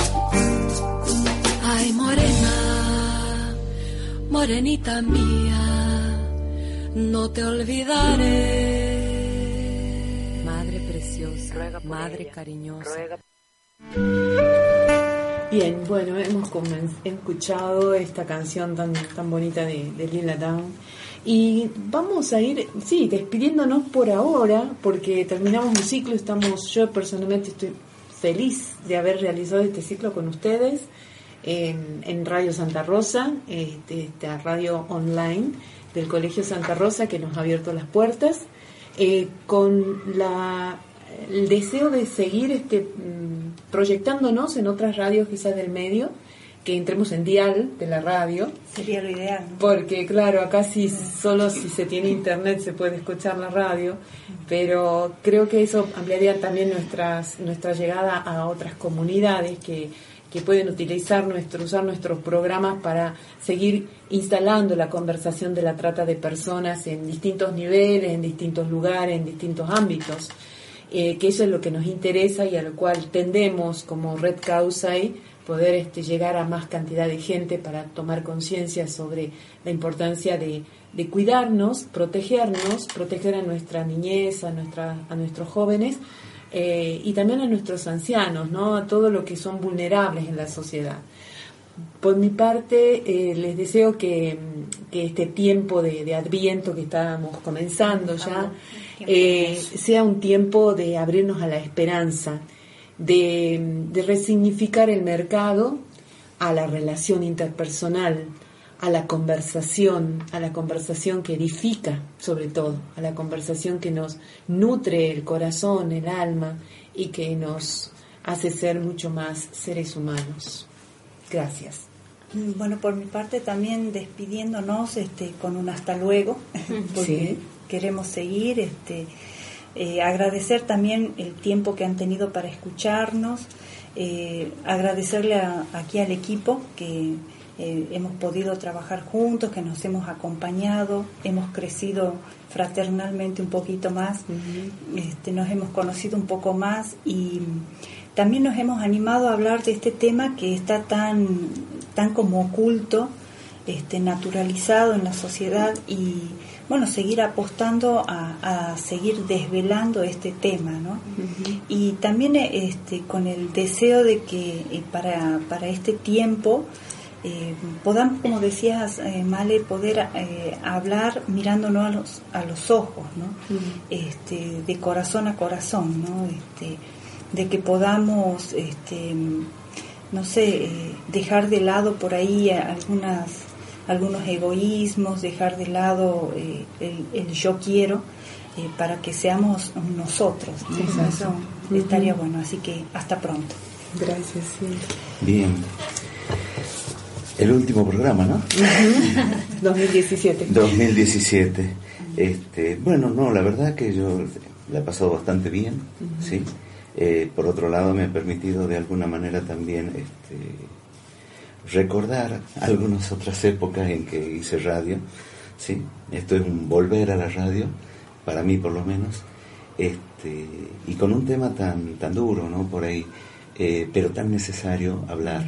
Ay, morena, morenita mía, no te olvidaré. Madre preciosa, madre cariñosa. Bien, bueno, hemos escuchado esta canción tan, tan bonita de, de Lila Down y vamos a ir, sí, despidiéndonos por ahora porque terminamos un ciclo, estamos, yo personalmente estoy feliz de haber realizado este ciclo con ustedes en, en Radio Santa Rosa, este, esta radio online del Colegio Santa Rosa que nos ha abierto las puertas, eh, con la el deseo de seguir este mm, proyectándonos en otras radios quizás del medio, que entremos en dial de la radio, Sería lo ideal. ¿no? porque claro, acá sí solo si se tiene internet se puede escuchar la radio, pero creo que eso ampliaría también nuestras, nuestra llegada a otras comunidades que, que pueden utilizar nuestro, usar nuestros programas para seguir instalando la conversación de la trata de personas en distintos niveles, en distintos lugares, en distintos ámbitos. Eh, que eso es lo que nos interesa y a lo cual tendemos como Red Causa y poder este, llegar a más cantidad de gente para tomar conciencia sobre la importancia de, cuidarnos, protegernos, proteger a nuestra niñez, a, nuestra, a nuestros jóvenes eh, y también a nuestros ancianos, ¿no? a todo lo que son vulnerables en la sociedad. Por mi parte, eh, les deseo que, este tiempo de, adviento que estamos comenzando ya eh, sea un tiempo de abrirnos a la esperanza, de, de resignificar el mercado a la relación interpersonal, a la conversación, a la conversación que edifica sobre todo, a la conversación que nos nutre el corazón, el alma y que nos hace ser mucho más seres humanos. Gracias. Mm, Bueno, por mi parte también despidiéndonos este, con un hasta luego, porque Sí. Queremos seguir, este, eh, agradecer también el tiempo que han tenido para escucharnos, eh, agradecerle a- aquí al equipo que eh, hemos podido trabajar juntos, que nos hemos acompañado, hemos crecido fraternalmente un poquito más, este, nos hemos conocido un poco más y también nos hemos animado a hablar de este tema que está tan, tan como oculto, este, naturalizado en la sociedad y bueno, seguir apostando a, a seguir desvelando este tema, ¿no? Y también este, con el deseo de que eh, para, para este tiempo eh, podamos, como decías, eh, Male, poder eh, hablar mirándonos a los, a los ojos, ¿no? este, de corazón a corazón, ¿no? Este, de que podamos, este, no sé, dejar de lado por ahí algunas, algunos egoísmos, dejar de lado eh, el, el yo quiero, eh, para que seamos nosotros. Eso estaría bueno. Así que hasta pronto. Gracias. Sí. Bien. El último programa, ¿no? 2017. 2017. Este, bueno, no, la verdad que yo la he pasado bastante bien, ¿sí? Eh, por otro lado, me ha permitido de alguna manera también este, recordar algunas otras épocas en que hice radio, ¿sí? Esto es un volver a la radio, para mí por lo menos, este, y con un tema tan, tan duro, ¿no? Por ahí, eh, pero tan necesario hablar,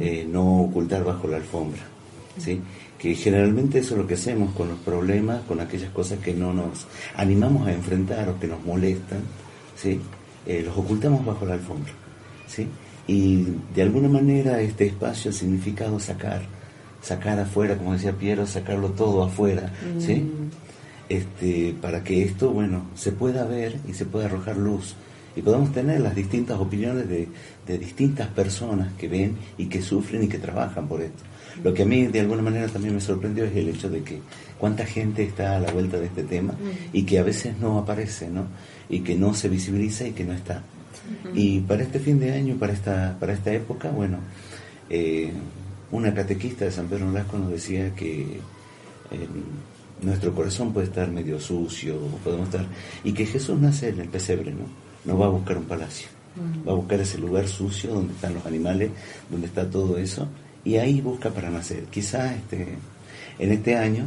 eh, no ocultar bajo la alfombra, ¿sí? que generalmente eso es lo que hacemos con los problemas, con aquellas cosas que no nos animamos a enfrentar o que nos molestan, ¿sí? Eh, los ocultamos bajo la alfombra. ¿sí? Y de alguna manera este espacio ha significado sacar, sacar afuera, como decía Piero, sacarlo todo afuera, ¿sí? Mm. este, para que esto, bueno, se pueda ver y se pueda arrojar luz y podamos tener las distintas opiniones de, de distintas personas que ven y que sufren y que trabajan por esto. Lo que a mí de alguna manera también me sorprendió es el hecho de que cuánta gente está a la vuelta de este tema y que a veces no aparece, ¿no? Y que no se visibiliza y que no está. Y para este fin de año, para esta, para esta época, bueno, eh, una catequista de San Pedro Nolasco nos decía que eh, nuestro corazón puede estar medio sucio, podemos estar, y que Jesús nace en el pesebre, ¿no? No va a buscar un palacio, va a buscar ese lugar sucio donde están los animales, donde está todo eso, y ahí busca para nacer. Quizá este, en este año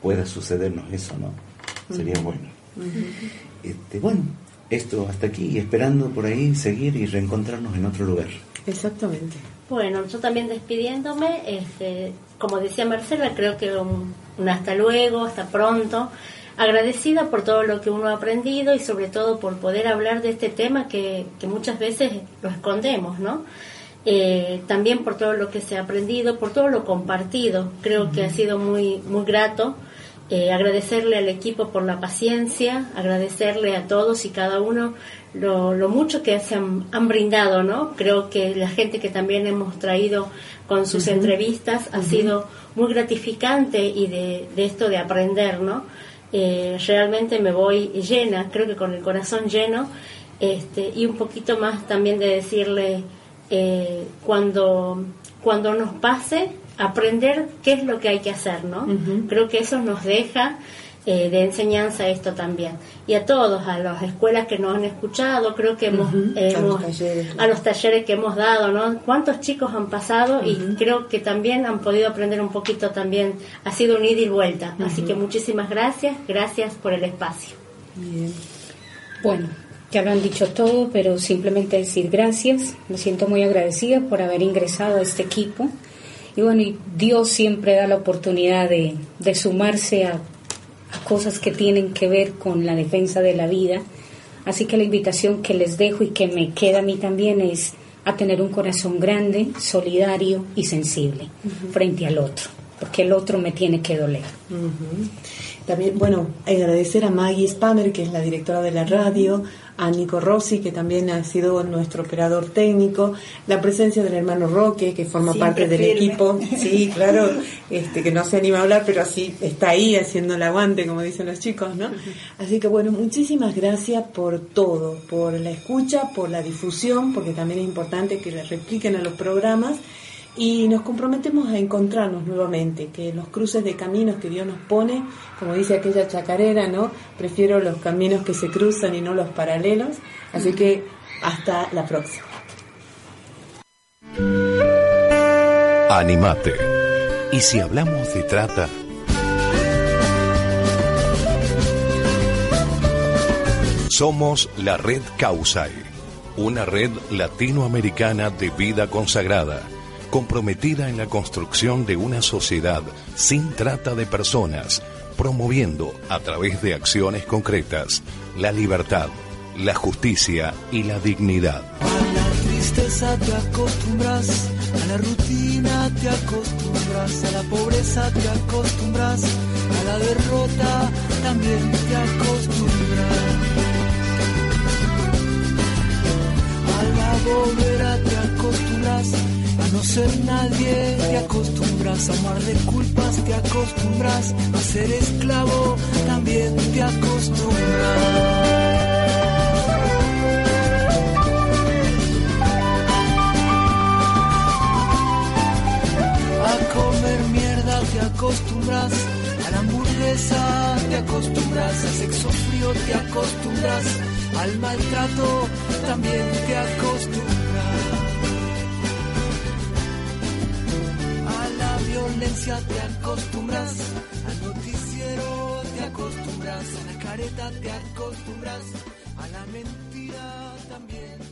pueda sucedernos eso, ¿no? Sería bueno. Este, bueno, esto hasta aquí y esperando por ahí seguir y reencontrarnos en otro lugar. Exactamente. Bueno, yo también despidiéndome, este, como decía Marcela, creo que un, un hasta luego, hasta pronto. Agradecida por todo lo que uno ha aprendido y sobre todo por poder hablar de este tema que, que muchas veces lo escondemos, ¿no? Eh, también por todo lo que se ha aprendido, por todo lo compartido. Creo que ha sido muy, muy grato. Eh, agradecerle al equipo por la paciencia, agradecerle a todos y cada uno lo, lo mucho que se han, han brindado, ¿no? Creo que la gente que también hemos traído con sus entrevistas ha sido muy gratificante y de, de esto de aprender, ¿no? Eh, realmente me voy llena, creo que con el corazón lleno, este, y un poquito más también de decirle eh, cuando, cuando nos pase, aprender qué es lo que hay que hacer, ¿no? Creo que eso nos deja eh, de enseñanza esto también. Y a todos, a las escuelas que nos han escuchado, creo que hemos, eh, A los talleres. a los talleres que hemos dado, ¿no? ¿Cuántos chicos han pasado? Y creo que también han podido aprender un poquito también. Ha sido un ida y vuelta. Así que muchísimas gracias. Gracias por el espacio. Bueno, ya lo han dicho todo, pero simplemente decir gracias. Me siento muy agradecida por haber ingresado a este equipo. Y bueno, y Dios siempre da la oportunidad de, de sumarse a, a cosas que tienen que ver con la defensa de la vida. Así que la invitación que les dejo y que me queda a mí también es a tener un corazón grande, solidario y sensible frente al otro, porque el otro me tiene que doler. También, bueno, agradecer a Maggie Spammer, que es la directora de la radio, a Nico Rossi, que también ha sido nuestro operador técnico, la presencia del hermano Roque, que forma Siempre parte del firme. equipo, sí, claro, este, que no se anima a hablar, pero así está ahí haciendo el aguante, como dicen los chicos, ¿no? Así que bueno, muchísimas gracias por todo, por la escucha, por la difusión, porque también es importante que le repliquen a los programas y nos comprometemos a encontrarnos nuevamente, que los cruces de caminos que Dios nos pone, como dice aquella chacarera, ¿no? Prefiero los caminos que se cruzan y no los paralelos, así que hasta la próxima. Animate. Y si hablamos de trata, somos la red Causai, una red latinoamericana de vida consagrada, comprometida en la construcción de una sociedad sin trata de personas, promoviendo a través de acciones concretas la libertad, la justicia y la dignidad. A la tristeza te acostumbras, a la rutina te acostumbras, a la pobreza te acostumbras, a la derrota también te acostumbras. A la bobera te acostumbras, no ser nadie, te acostumbras a amar de culpas, te acostumbras a ser esclavo, también te acostumbras. a comer mierda, te acostumbras a la hamburguesa, te acostumbras al sexo frío, te acostumbras al maltrato, también te acostumbras. Violencia te acostumbras, al noticiero te acostumbras, a la careta te acostumbras, a la mentira también.